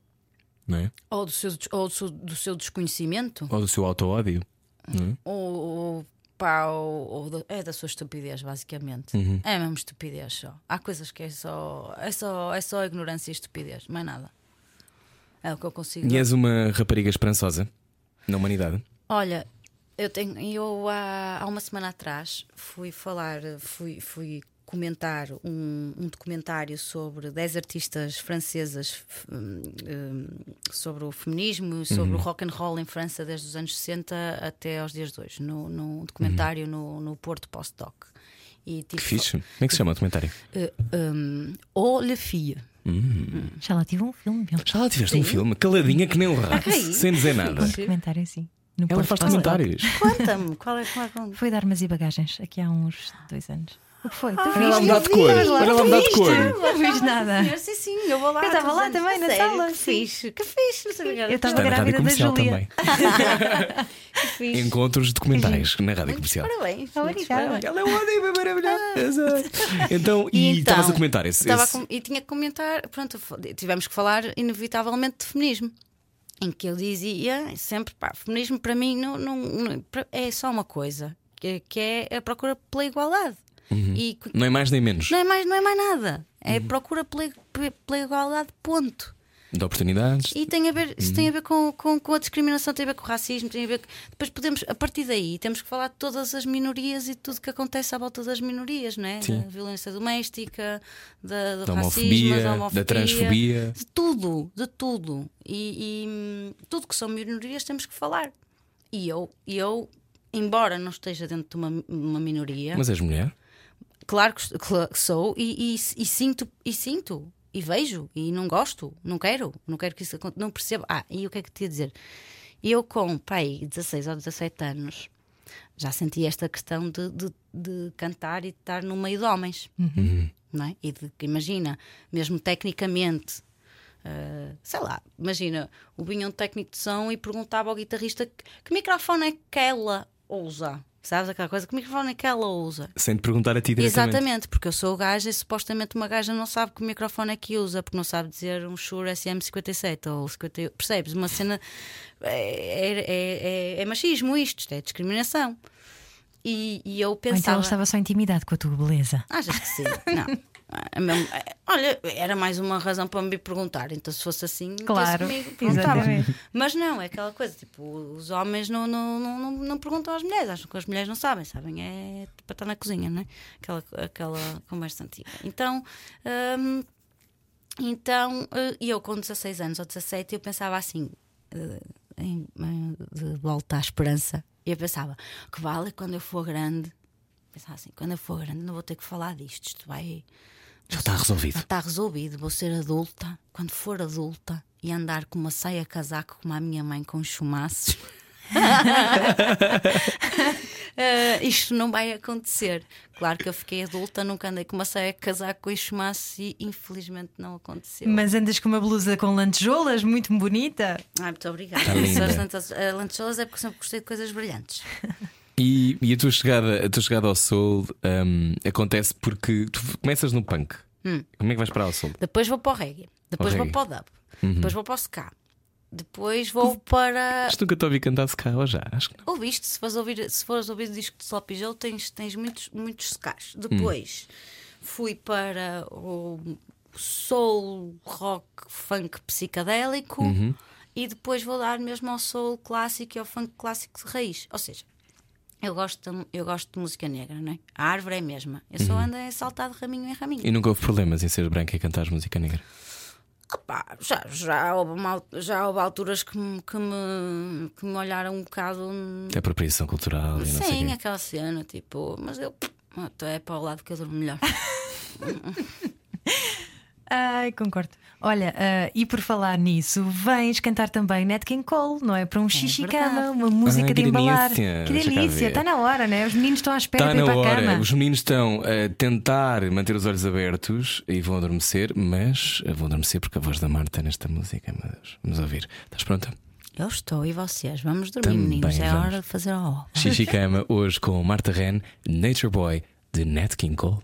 não é? Ou, do seu, ou do, seu, do seu desconhecimento, Ou do seu auto-ódio. não é? ou, ou, pá, ou, da- é da sua estupidez, basicamente. Uhum. É mesmo estupidez só. Há coisas que é só. É só, é só ignorância e estupidez, mais nada. É o que eu consigo. E és uma rapariga esperançosa na humanidade. Olha, eu tenho, eu há, há uma semana atrás fui falar, fui, fui comentar um, um documentário sobre 10 artistas francesas f- hum, hum, sobre o feminismo sobre o rock and roll em França desde os anos 60 até aos dias de hoje, no, num documentário no, no Porto Postdoc. E Que tipo, fixe. Como é que se chama o documentário? eh, hum, Oh Le Fille. Já lá tive um filme, meu. Já lá tiveste um filme, caladinha que nem um rato, Ok. sem dizer nada. Um documentário assim. No Ela Porto faz Postdoc. comentários. Conta-me, qual é, qual é, qual é? Foi de armas e bagagens, aqui há uns dois anos. O que foi? Tu Olha lá, dá de cor. Olha lá, dá de cor. Não viste nada. Sim, sim, eu vou lá. Eu estava lá também, na Sério, sala, Que fixe, que fixe. Não sabia Eu estava Está na rádio grávida da comercial Júlia. também. que fixe. Encontros documentais na rádio comercial. Parabéns. Obrigada. parabéns. Ela é ótima, maravilhosa. Então, E então, estavas a comentar esse. e tinha que comentar, pronto, tivemos que falar inevitavelmente de feminismo. Em que eu dizia sempre, pá, feminismo para mim não, não- não- é só uma coisa, que, que é a procura pela igualdade. E que- Não é mais nem menos. não, é mais, não é mais nada. É Uhum. procura pela, pela igualdade, ponto. De oportunidades. E tem a ver, isso Uhum. tem a ver com, com, com a discriminação, tem a ver com o racismo, tem a ver. Depois podemos, a partir daí, temos que falar de todas as minorias e tudo que acontece à volta das minorias, não é? Sim. Da violência doméstica, da, do Da racismo, homofobia, da da homofobia, transfobia. de tudo, de tudo. E, e, hum, tudo que são minorias temos que falar. E eu, e eu embora não esteja dentro de uma, uma minoria, Mas és mulher? Claro que sou e, e- e sinto e sinto e vejo e não gosto, não quero, não quero que isso aconteça, não percebo. Ah, e o que é que te ia dizer? Eu com pai 16 ou 17 anos já senti esta questão de, de, de cantar e de estar no meio de homens, não é? E de que imagina, mesmo tecnicamente. ah, sei lá, imagina, o vinha um técnico de som e perguntava ao guitarrista que, que microfone é que ela usa. Sabes aquela coisa? Que microfone é que ela usa? Sem te perguntar a ti diretamente. Exatamente, porque eu sou gaja e supostamente uma gaja não sabe que microfone é que usa, porque não sabe dizer um Shure SM57 ou 50. Percebes? Uma cena. É, é, é- é machismo isto, isto é discriminação. E, e eu Ou então pensava. ele estava só intimidado com a tua beleza. Achas que sim? Não. É mesmo- é- Olha, era mais uma razão para me perguntar. Então, se fosse assim, metesse Claro, comigo. Mas não, é aquela coisa, tipo, os homens não, não, não, não, perguntam às mulheres, acham que as mulheres não sabem, sabem, é para estar na cozinha, não é? Aquela, aquela conversa antiga. Então, hum, então eh, e eu com 16 anos ou 17, eu pensava assim, eh, em, em- de volta à esperança, e eu pensava, que vale quando eu for grande, pensava assim, quando eu for grande não vou ter que falar disto, isto vai. Já está resolvido. Já está resolvido, vou ser adulta. Quando for adulta e andar com uma saia casaco como a minha mãe com chumaços. Eh, isto não vai acontecer. Claro que eu fiquei adulta, nunca andei com uma saia casaco com chumaços e infelizmente não aconteceu. Mas andas com uma blusa com lantejoulas muito bonita. Ai, muito obrigada. Tá linda. As lentes- lentejoulas é porque sempre gostei de coisas brilhantes. E, e a, tua chegada, a tua chegada ao soul hum, acontece porque tu começas no punk. Como é que vais para o soul? Depois vou para o reggae, depois Ao vou reggae. para o dub, depois vou para o ska, depois vou para. Que nunca te ouvi cantar se cá ou já. Acho que não. Ouviste, se fores ouvir, se fores ouvir o disco de Sloppy Joe, tens, tens muitos, muitos secais. Depois fui para o soul, rock, funk psicadélico e depois vou dar mesmo ao soul clássico e ao funk clássico de raiz. Ou seja, eu gosto, de- eu gosto de música negra, não é? A árvore é a mesma. Eu só ando a saltar de raminho em raminho. E nunca houve problemas em ser branca e cantar música negra. Opá, já, já, houve uma al- já houve alturas que me, que me, que me olharam um bocado. Até apropriação cultural e não sei Sim, aquela cena, tipo, mas eu. Então é para o lado que eu durmo melhor. Ai, concordo. Olha, ah, e por falar nisso, vens cantar também Nat King Cole, não é? Para um xixi-cama, verdade. uma música Ai, de embalar. delícia. Que delícia, está na hora, né? Os meninos estão à espera Está de ir na para a hora. cama. Os meninos estão a tentar manter os olhos abertos e vão adormecer, mas vão adormecer porque a voz da Marta nesta música, meu Deus. Vamos ouvir. Estás pronta? Eu estou e vocês. Vamos dormir, Também meninos. É vamos. hora de fazer a ó. Xixi Cama, hoje com Marta Ren, Nature Boy, de Nat King Cole.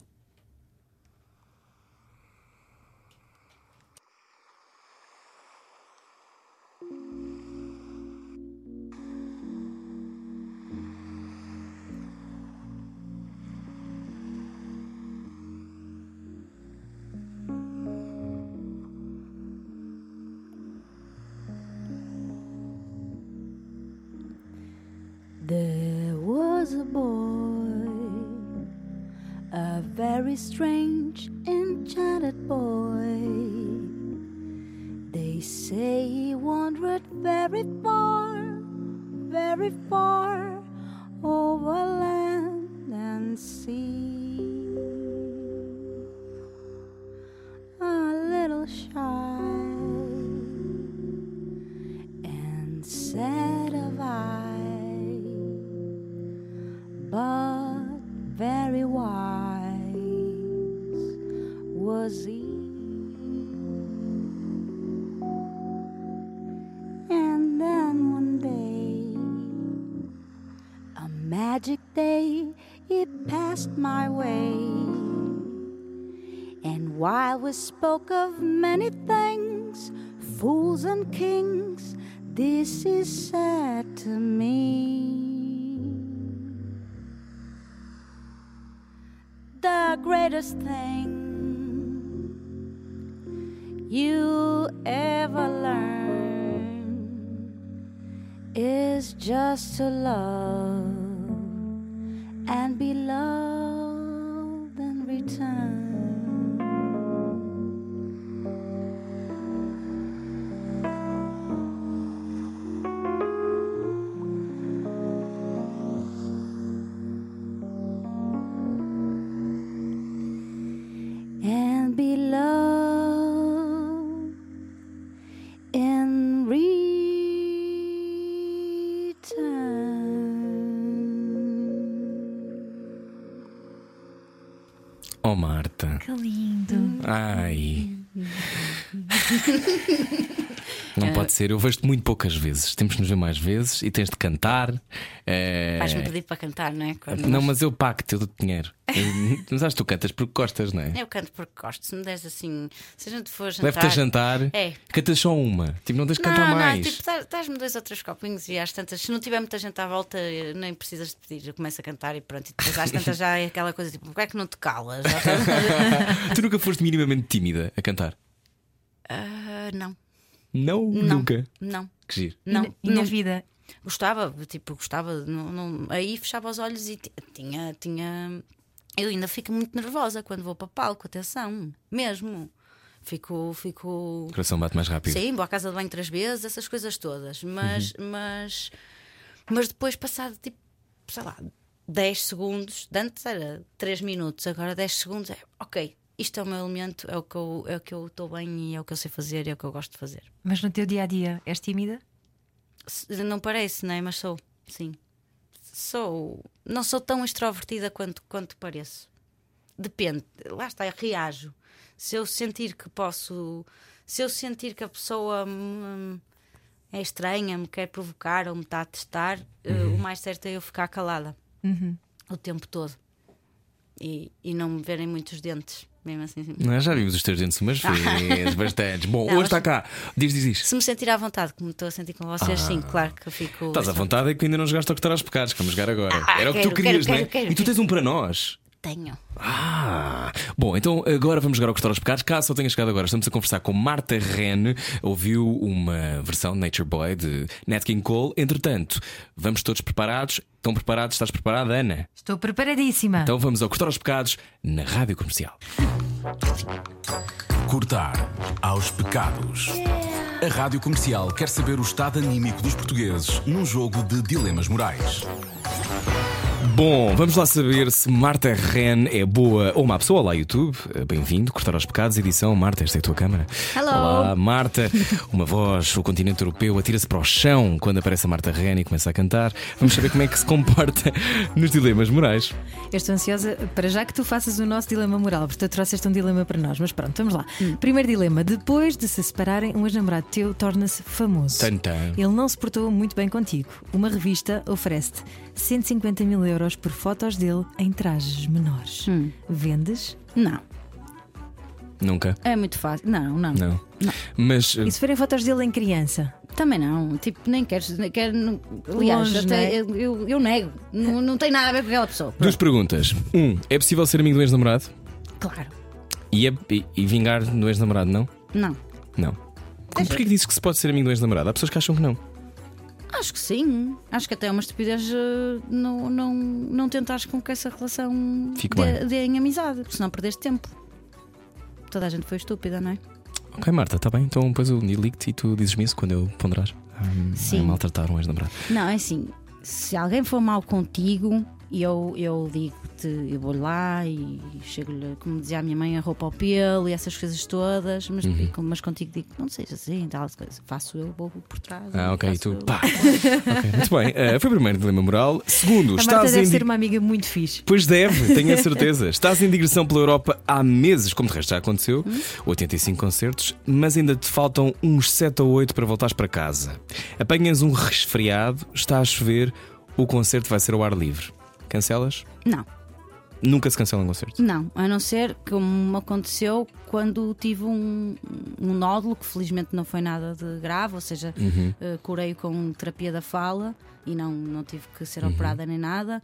There was a boy, a very strange, enchanted boy. They say he wandered very far, very far over land and sea. A little shy and sad of eye, but very wise was he. And then one day, a magic day, it passed my way. And while we spoke of many things, fools and kings, this is said to me. Greatest thing you ever learn is just to love and be loved in return. Não eu vejo-te muito poucas vezes. Temos de nos ver mais vezes e tens de cantar. eh, Vais-me pedir para cantar, não é? Quando Não, nós- mas eu pago-te, eu dou dinheiro. Mas acho que tu cantas porque gostas, não é? Eu canto porque gosto. Se me des assim, se a gente for jantar. Leve-te a jantar, É. cantas só uma. Tipo, não tens de Não, cantar não, mais. tipo, dá- dás-me dois ou três copinhos e às tantas, se não tiver muita gente à volta, eh, nem precisas de pedir. Eu começo a cantar e pronto. E depois às tantas já é aquela coisa tipo, porquê é que não te calas? Tu nunca foste minimamente tímida a cantar? Ah, não, Não, não. nunca. Não. Que giro. Não, e, na- e vida? Gostava, tipo, gostava. Não, não- aí fechava os olhos e ti- tinha, tinha. Eu ainda fico muito nervosa quando vou para palco, atenção, mesmo. Fico, fico. O coração bate mais rápido. Sim, vou à casa de banho três vezes, essas coisas todas. Mas, mas, mas depois, passado tipo, sei lá, 10 segundos, de antes era 3 minutos, agora 10 segundos é ok. Isto é o meu elemento, é o que eu é o que eu estou bem e é o que eu sei fazer e é o que eu gosto de fazer. Mas no teu dia a dia és tímida? Não parece, não é? Mas sou, sim. Sou. Não sou tão extrovertida quanto, quanto pareço. Depende, lá está, eu reajo. Se eu sentir que posso. Se eu sentir que a pessoa hum, é estranha, me quer provocar ou me está a testar, eh, o mais certo é eu ficar calada o tempo todo e, e não me verem muitos dentes. Mesmo assim. Não é? Já vimos os teus dentes umas vezes, bastantes. Bom, Não, hoje está cá. Diz, diz, diz. Se me sentir à vontade, como estou a sentir com vocês, sim, claro que eu fico. Ah. Estás à vontade, é que ainda não jogaste a cortar aos pecados, que vamos jogar agora. Ah, Era o que quero, tu querias, quero, não é? quero, quero, e tu tens um para nós. Tenho. Ah, bom, então agora vamos jogar ao Cortar aos Pecados. Caso só tenha chegado agora, estamos a conversar com Marta Ren. Ouviu uma versão de Nature Boy de Nat King Cole. Entretanto, vamos todos preparados? Estão preparados? Estás preparada, Ana? Estou preparadíssima. Então vamos ao Cortar aos Pecados na Rádio Comercial. Cortar aos pecados. A Rádio Comercial quer saber o estado anímico dos portugueses num jogo de dilemas morais. Bom, vamos lá saber se Marta Ren é boa ou má pessoa. Olá, YouTube. Bem-vindo. Cortar aos Pecados, edição. Marta, esta é a tua câmara. Hello. Olá, Marta. Uma voz, o continente europeu atira-se para o chão quando aparece a Marta Ren e começa a cantar. Vamos saber como é que se comporta nos dilemas morais. Eu estou ansiosa para já que tu faças o nosso dilema moral, porque tu trouxeste um dilema para nós. Mas pronto, vamos lá. Primeiro dilema: depois de se separarem, um ex-namorado teu torna-se famoso. Tan, tan. Ele não se portou muito bem contigo. Uma revista oferece-te 150 mil euros por fotos dele em trajes menores. Vendes? Não, Nunca. é muito fácil. Não, não. Não. Mas eh, E se forem fotos dele em criança? Também não. Tipo, nem quero. Nem quero não- aliás, Longe, até não é? eu, eu, eu nego. Não, não tem nada a ver com aquela pessoa. duas perguntas. Um, é possível ser amigo do ex-namorado? Claro. E, é- e- e vingar no ex-namorado, não? Não. Não. Como porquê que dizes que se pode ser amigo do ex-namorado? Há pessoas que acham que não. Acho que sim. Acho que até é uma estupidez eh, não, não, não tentares com que essa relação Fique dê, dê em amizade, porque senão perdeste tempo. Toda a gente foi estúpida, não é? Ok, Marta, está bem. Então depois eu ligo-te e tu dizes-me isso quando eu ponderares. Um, Sim. maltratar um ex-namorado. Não, é assim. Se alguém for mal contigo, eu, eu digo-te, eu vou lá e chego-lhe, como dizia a minha mãe, a roupa ao pelo e essas coisas todas, mas, Uhum. mas contigo digo, não seja assim, tal. Faço eu, vou por trás. Ah, ok. E tu, eu. pá. Ok, muito bem. Eh, foi o primeiro dilema moral. Segundo, A Marta estás deve em. ser uma amiga muito fixe. Pois deve, tenho a certeza. Estás em digressão pela Europa há meses, como de resto já aconteceu, 85 concertos, mas ainda te faltam uns 7 ou 8 para voltares para casa. Apanhas um resfriado, está a chover, o concerto vai ser ao ar livre. Cancelas? Não, Nunca se cancela um concerto. não, a não ser como aconteceu quando tive um, um nódulo que felizmente não foi nada de grave, ou seja, Uhum. eh, curei com terapia da fala e não, não tive que ser Uhum. operada nem nada.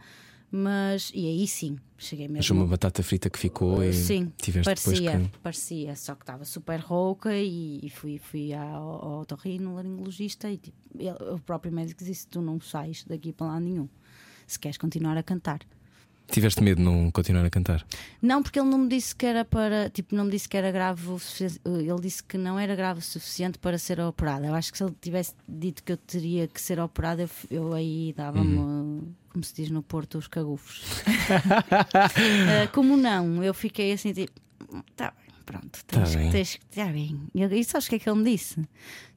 Mas, e aí sim, cheguei Mas mesmo. uma batata frita que ficou e Sim, tiveste parecia, depois que. parecia, só que estava super rouca e, e fui, fui ao, ao otorrino, laringologista e tipo, ele- o próprio médico disse: Tu não sais daqui para lá nenhum, se queres continuar a cantar. Tiveste medo de não continuar a cantar. Não, porque ele não me disse que era para, tipo, não me disse que era grave o sufici- ele disse que não era grave o suficiente para ser operada. Eu acho que se ele tivesse dito que eu teria que ser operada, eu, eu aí dava-me, Uhum. como se diz no Porto, os cagufos. Ah, como não, eu fiquei assim, tipo, tá bem, pronto, Tá tens, bem. tens que tá bem. E, e sabes o que é que ele me disse?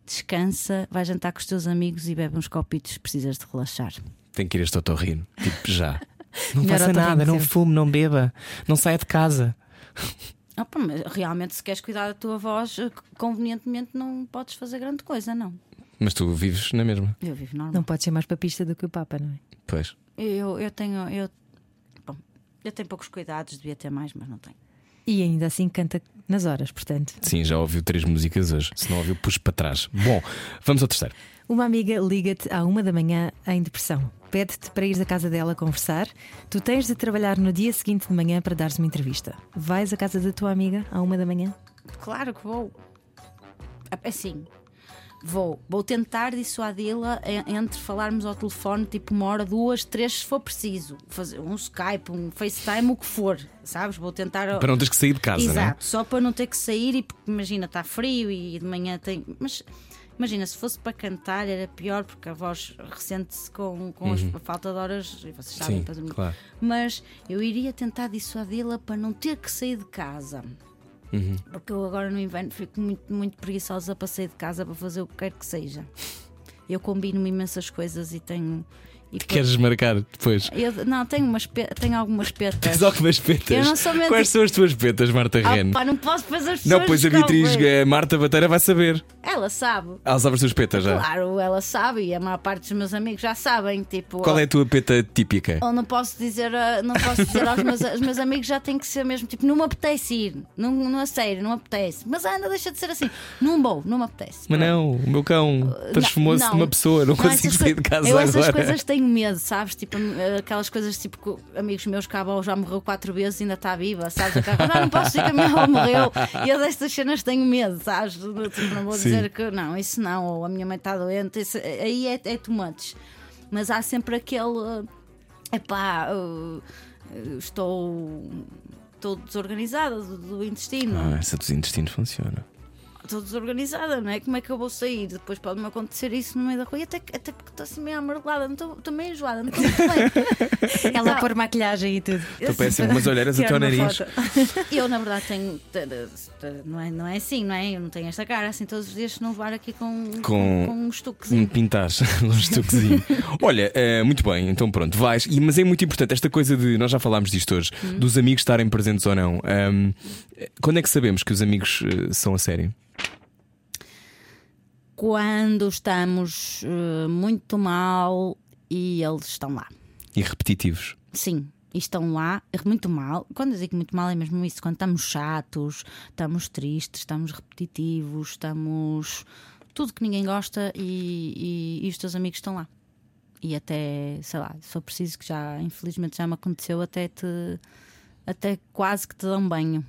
Descansa, vai jantar com os teus amigos e bebe uns copitos, precisas de relaxar. Tem que ir a este otorrino. Tipo, já. Não Melhor faça nada, não sempre. fume, não beba, não saia de casa. Pá, mas realmente, se queres cuidar da tua voz, eh, convenientemente não podes fazer grande coisa, não. Mas tu vives na mesma. Eu vivo normal. Não pode ser mais papista do que o Papa, não é? Pois. Eu, eu tenho. Eu, bom, eu tenho poucos cuidados, devia ter mais, mas não tenho. E ainda assim canta nas horas, portanto. Sim, já ouviu três músicas hoje. Se não ouviu, puxo para trás. Bom, vamos ao terceiro. Uma amiga liga-te à uma da manhã em depressão. Pede-te para ires à casa dela conversar. Tu tens de trabalhar no dia seguinte de manhã para dares uma entrevista. Vais à casa da tua amiga à uma da manhã? Claro que vou. Assim, vou. Vou tentar dissuadi-la en- entre falarmos ao telefone tipo uma hora, duas, três, se for preciso. Fazer um Skype, um FaceTime, o que for, sabes? Vou tentar. Para não teres que sair de casa, Exato, não é? só para não ter que sair e porque imagina, está frio e de manhã tem. Mas imagina, se fosse para cantar era pior porque a voz ressente-se com, com as- a falta de horas e vocês sabem Sim, claro. Mas eu iria tentar dissuadi-la para não ter que sair de casa. Uhum. Porque eu agora no inverno fico muito, muito preguiçosa para sair de casa para fazer o que quer que seja. Eu combino imensas coisas e tenho. E Queres marcar depois? eu, não, tenho, umas pe- tenho algumas petas. Tens algumas petas. Eu não sou mente- Quais são as tuas petas, Marta Ah, Reno? pá, não posso fazer as pessoas. não, pois a Beatriz eh, Marta Bateira vai saber. Ela sabe. Ela sabe as tuas petas já. Claro, ela sabe e a maior parte dos meus amigos já sabem. Tipo, Qual é a tua peta típica? Ou não posso dizer, a- não posso dizer aos meus, aos meus amigos já tem que ser mesmo tipo, não me apetece ir, não, não a sério, não me apetece. Mas anda, deixa de ser assim, não vou, não me apetece. Mas não, o meu cão transformou-se Não, numa pessoa, não, consigo essas sair de casa eu agora. essas coisas tenho medo, sabes? Tipo, aquelas coisas tipo que amigos meus que a avó já morreu quatro vezes e ainda está viva, sabes? Não, não posso dizer que a minha avó morreu. E eu destas cenas tenho medo, sabes? Tipo, não vou Sim. dizer que não, isso não, ou a minha mãe está doente, isso- aí é, é much. Mas há sempre aquele epá, estou. Estou desorganizada do, do intestino. Ah, essa dos intestinos funciona. Estou desorganizada, não é? Como é que eu vou sair? Depois pode-me acontecer isso no meio da rua. E até, que- até porque estou assim meio amarelada, não estou meio enjoada, não estou bem. Ela a pôr maquilhagem e tudo. Estou péssimo, umas olheiras até uma nariz. Eu, na verdade, tenho. Não é, não é assim, não é? Eu não tenho esta cara assim todos os dias se não levar aqui com, Com- com, com um Um estuquezinho. pintares, um estuquezinho. Olha, eh, muito bem, então pronto, vais. E- Mas é muito importante esta coisa de, nós já falámos disto hoje, Hum. dos amigos estarem presentes ou não. Ahm, quando é que sabemos que os amigos eh, são a sério? Quando estamos eh, muito mal e eles estão lá. E repetitivos. Sim, e estão lá muito mal. Quando eu digo muito mal é mesmo isso. Quando estamos chatos, estamos tristes, estamos repetitivos, estamos. tudo que ninguém gosta e, e- e os teus amigos estão lá. E até, sei lá, se for preciso que já, infelizmente já me aconteceu, até te. até quase que te dão banho.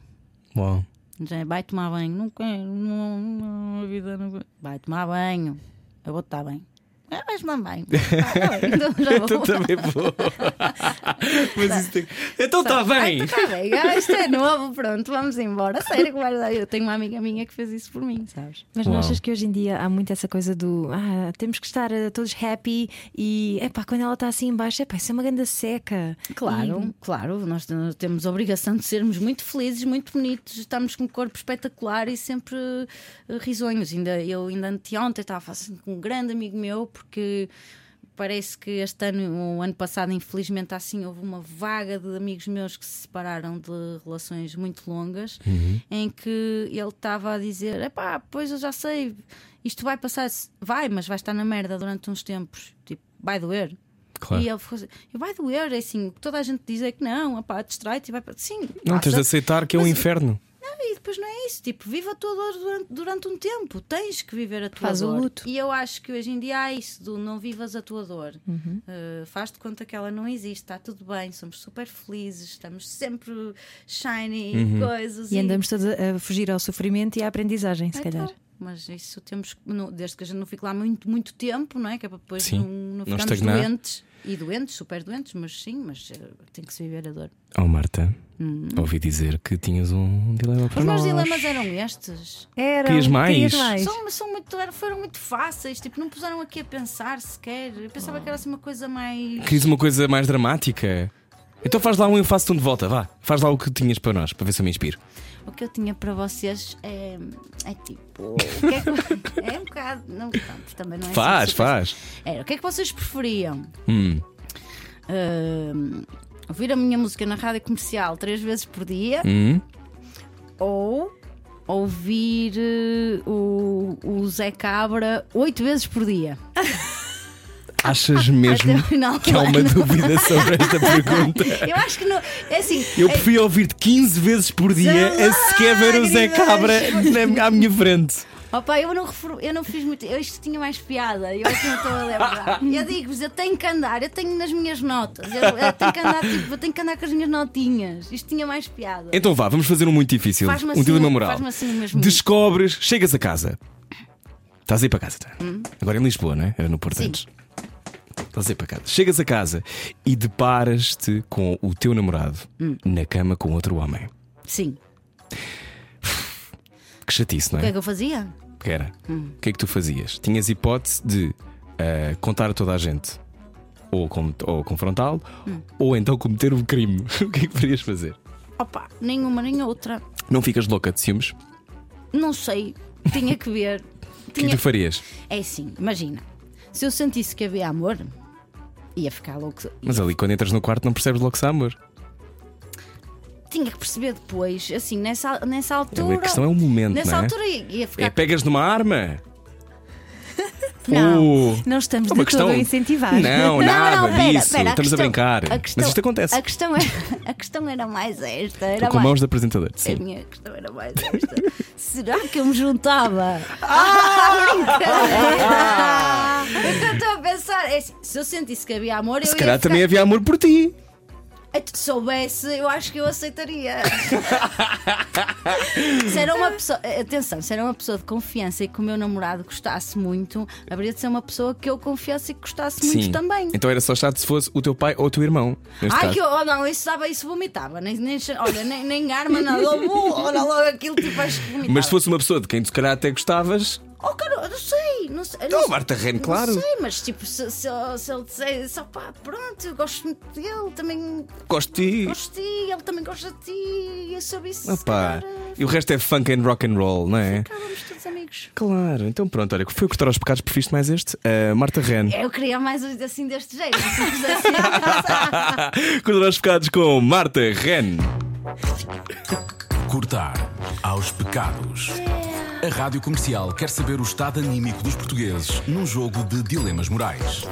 Uau. É, vai tomar banho. Não quero, não, não, a vida não. Vai tomar banho. Eu vou estar bem. Ah, vais tomar banho. Ah, tá bem, então já vou. Então também vou. Mas isso tem... Então está bem! Ai, tá bem, ah, isto é novo, pronto, vamos embora. Sério, dar? Eu tenho uma amiga minha que fez isso por mim, sabes? Mas não Uau. achas que hoje em dia há muito essa coisa do ah, temos que estar eh, todos happy e epá, quando ela está assim em baixo, epá, isso é uma grande seca. Claro, claro, nós temos a obrigação de sermos muito felizes, muito bonitos, estamos com um corpo espetacular e sempre eh, risonhos. Ainda, eu ainda anteontem estava assim, com um grande amigo meu, porque parece que este ano, o ano passado, infelizmente, assim, houve uma vaga de amigos meus que se separaram de relações muito longas, em que ele estava a dizer: epá, pois eu já sei, isto vai passar, vai, mas vai estar na merda durante uns tempos, tipo, vai doer. Claro. E ele ficou assim, vai doer, é assim, toda a gente diz é que não, opá, distrai-te e vai para. Sim, Não, tens de passa. aceitar que é um Mas- inferno. E depois não é isso, tipo, vive a tua dor durante, durante um tempo, tens que viver a tua Faz o dor. luto. E eu acho que hoje em dia há isso do não vivas a tua dor. Uhum. Uh, faz de conta que ela não existe, está tudo bem, somos super felizes, estamos sempre shiny Uhum. e coisas. E andamos todos a fugir ao sofrimento e à aprendizagem, se Então, calhar. Mas isso temos, que- não- desde que a gente não fique lá muito, muito tempo, não é? Que é para depois Sim, não, não não ficarmos doentes. E doentes, super doentes, mas sim, mas uh, tem que se viver a dor. Oh, Marta, ouvi dizer que tinhas um dilema para Os meus nós. dilemas eram estes. Era. Querias mais? querias mais. São, são muito, eram- foram muito fáceis, tipo, não puseram aqui a pensar sequer. Eu pensava que era assim uma coisa mais. Querias uma coisa mais dramática? Então faz lá um eu faço-te um de volta, vá. Faz lá o que tinhas para nós, para ver se eu me inspiro. O que eu tinha para vocês é, é tipo. O que é, que- é um bocado. Não, pronto, também não é assim faz, super- faz. Era, o que é que vocês preferiam? Hum. Ahm, ouvir a minha música na rádio comercial três vezes por dia Hum. ou ouvir eh, o, o Zé Cabra oito vezes por dia? Achas mesmo que há uma ano. dúvida sobre esta pergunta? Eu acho que não. É assim. Eu é- preferia ouvir-te 15 vezes por dia a sequer ver o Zé Cabra na- à minha frente. Opa, eu não, eu não fiz muito. Eu isto tinha mais piada. Eu é que não estou a lembrar. Eu digo-vos, eu tenho que andar, eu tenho nas minhas notas. Eu, eu tenho que andar, tipo, eu tenho que andar com as minhas notinhas. Isto tinha mais piada. Então vá, vamos fazer um muito difícil. Faz-me um assim, dilema moral. faz-me assim mesmo. Descobres, chegas a casa. Estás a ir para casa, tá? Agora em Lisboa, não é? Era no Porto Hum. Sim. antes. Estás a casa. Chegas a casa e deparas-te com o teu namorado Hum. na cama com outro homem. Sim. Que chatice, não O que é é? que eu fazia? Que era? Hum. O que é que tu fazias? Tinhas hipótese de ah, contar a toda a gente ou, com- ou confrontá-lo Hum. ou então cometer um crime. o que é que poderias fazer? Opa, nenhuma nem outra. Não ficas louca de ciúmes? Não sei. Tinha que ver. O que é que Tinha... tu farias? É assim, imagina. Se eu sentisse que havia amor, ia ficar louco. Mas ali quando entras no quarto não percebes logo se há amor. Tinha que perceber depois, assim, nessa, nessa altura. A questão é o momento, Nessa não é? altura ia, ficar. É pegas numa arma? Não, não estamos É uma de todo a incentivar. Não, nada pera, disso. pera, Estamos a, questão- brincar. a questão- Mas isto acontece. A questão, era, a questão era mais esta. Era com mais, mãos de apresentador. A Sim. minha questão era mais esta. Será que eu me juntava? Ah, brincadeira! o que eu estou a pensar é se eu sentisse que havia amor, eu Se calhar ficar- também havia amor por ti. Se soubesse, eu acho que eu aceitaria. se era uma pessoa, atenção, se era uma pessoa de confiança e que o meu namorado gostasse muito, haveria de ser uma pessoa que eu confiasse e que gostasse muito Sim. também. Então era só chato se fosse o teu pai ou o teu irmão. Ai, caso. que eu, oh, não, isso sabe, isso vomitava. Nem, nem, olha, nem, nem arma, nada. Olha logo aquilo, tipo, acho que vomitava. Mas se fosse uma pessoa de quem tu se calhar até gostavas, Oh, cara, não sei, não sei. Então, não, Marta não claro. sei, mas tipo, se, se, ele- se ele disser, só pá, pronto, eu gosto muito dele, também gosto de ti. gosto de ti, ele também gosta de ti, eu soube isso. calhar, E o resto é funk and rock and roll, não é? Ficávamos todos amigos. Claro, então pronto, olha, foi cortar aos pecados, prefiste mais este? Ah, Marta Ren. Eu queria mais assim deste jeito. Assim, Cortar aos pecados com Marta Ren. Cortar aos pecados. A Rádio Comercial quer saber o estado anímico dos portugueses num jogo de dilemas morais.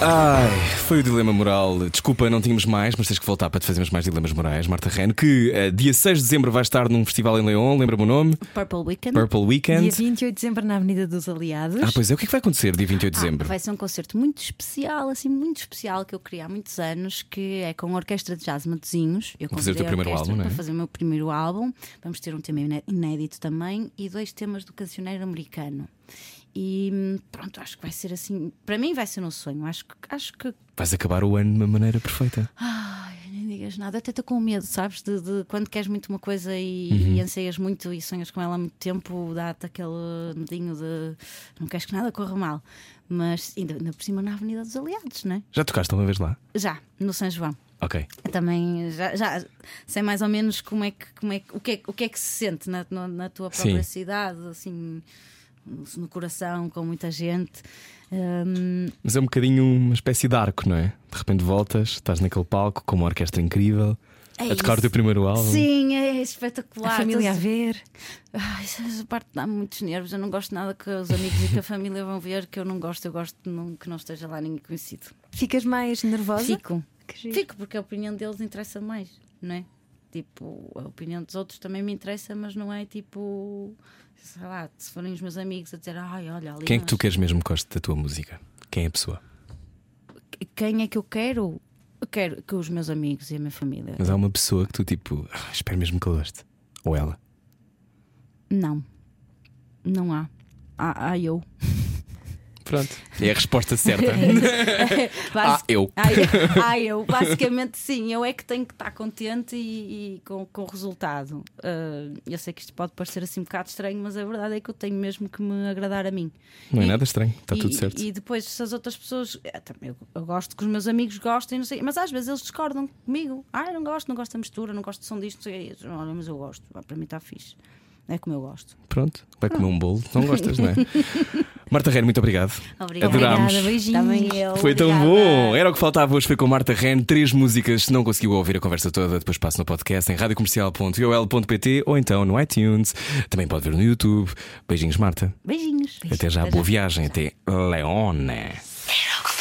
Ai, foi o dilema moral. Desculpa, não tínhamos mais, mas tens que voltar para te fazermos mais dilemas morais. Marta Ren, que ah, dia 6 de dezembro vai estar num festival em León, lembra-me o nome? Purple Weekend. Purple Dia Weekend. 28 de dezembro na Avenida dos Aliados. Ah, pois é, o que é que vai acontecer dia 28 de Ah, dezembro? vai ser um concerto muito especial, assim, muito especial que eu queria há muitos anos, que é com a Orquestra de Jazz Matozinhos. Eu fazer o teu primeiro álbum, não é? Para fazer o meu primeiro álbum. Vamos ter um tema iné- inédito também e dois temas do cancioneiro americano. E pronto, acho que vai ser assim. Para mim, vai ser um sonho. Acho que. Acho que Vais acabar o ano de uma maneira perfeita. Ai, nem digas nada, até estou com medo, sabes? De, de quando queres muito uma coisa e, Uhum. e anseias muito e sonhas com ela há muito tempo, dá-te aquele medinho de não queres que nada corra mal. Mas ainda, ainda por cima na Avenida dos Aliados, né? Já tocaste uma vez lá? Já, no São João. Ok. Eu também já, já sei mais ou menos como é que, como é, que- o, que é, o que é que se sente na, na tua própria Sim. cidade, assim, no, coração, com muita gente. Hum, Mas é um bocadinho uma espécie de arco, não é? De repente voltas, estás naquele palco com uma orquestra incrível. É a tocar o teu primeiro álbum. Sim, é espetacular. A família a ver. Ai, essa parte dá-me muitos nervos. Eu não gosto nada que os amigos e que a família vão ver, que eu não gosto. Eu gosto que não esteja lá ninguém conhecido. Ficas mais nervosa? Fico. Que giro. Fico, porque a opinião deles interessa mais, não é? Tipo, a opinião dos outros também me interessa, mas não é tipo. Sei lá, se forem os meus amigos a dizer, ai, olha ali. Quem é que tu queres mesmo que goste da tua música? Quem é a pessoa? Quem é que eu quero? Eu quero que os meus amigos e a minha família. Mas há uma pessoa que tu tipo, "Ah, espero mesmo que eu goste. Ou ela. Não. Não há. Há, há eu. Pronto. É a resposta certa. ah, Basic- eu. Ah, eu. Ah, eu. Basicamente, sim. Eu é que tenho que estar contente e, e com, com o resultado. Ah, eu sei que isto pode parecer assim um bocado estranho, mas a verdade é que eu tenho mesmo que me agradar a mim. Não é E- nada estranho, está e, tudo certo. E depois, se as outras pessoas. eh, também Eu, eu gosto que os meus amigos gostem, não sei, mas às vezes eles discordam comigo. Ah, eu não gosto, não gosto da mistura, não gosto do som disto. Eu, Olha, mas eu gosto. Ah, Para mim está fixe. É como eu gosto. Pronto, vai comer um bolo, não gostas, não é? Marta Reino, muito obrigado. Obrigada. Adorámos. Obrigada, beijinhos. Também eu. Foi tão obrigada. bom! Era o que faltava hoje. Foi com Marta Ren, três músicas. Se não conseguiu ouvir a conversa toda, depois passa no podcast em radiocomercial.ol.pt ou então no iTunes. Também pode ver no YouTube. Beijinhos, Marta. Beijinhos. Até já, boa viagem. Até Leone. Era o que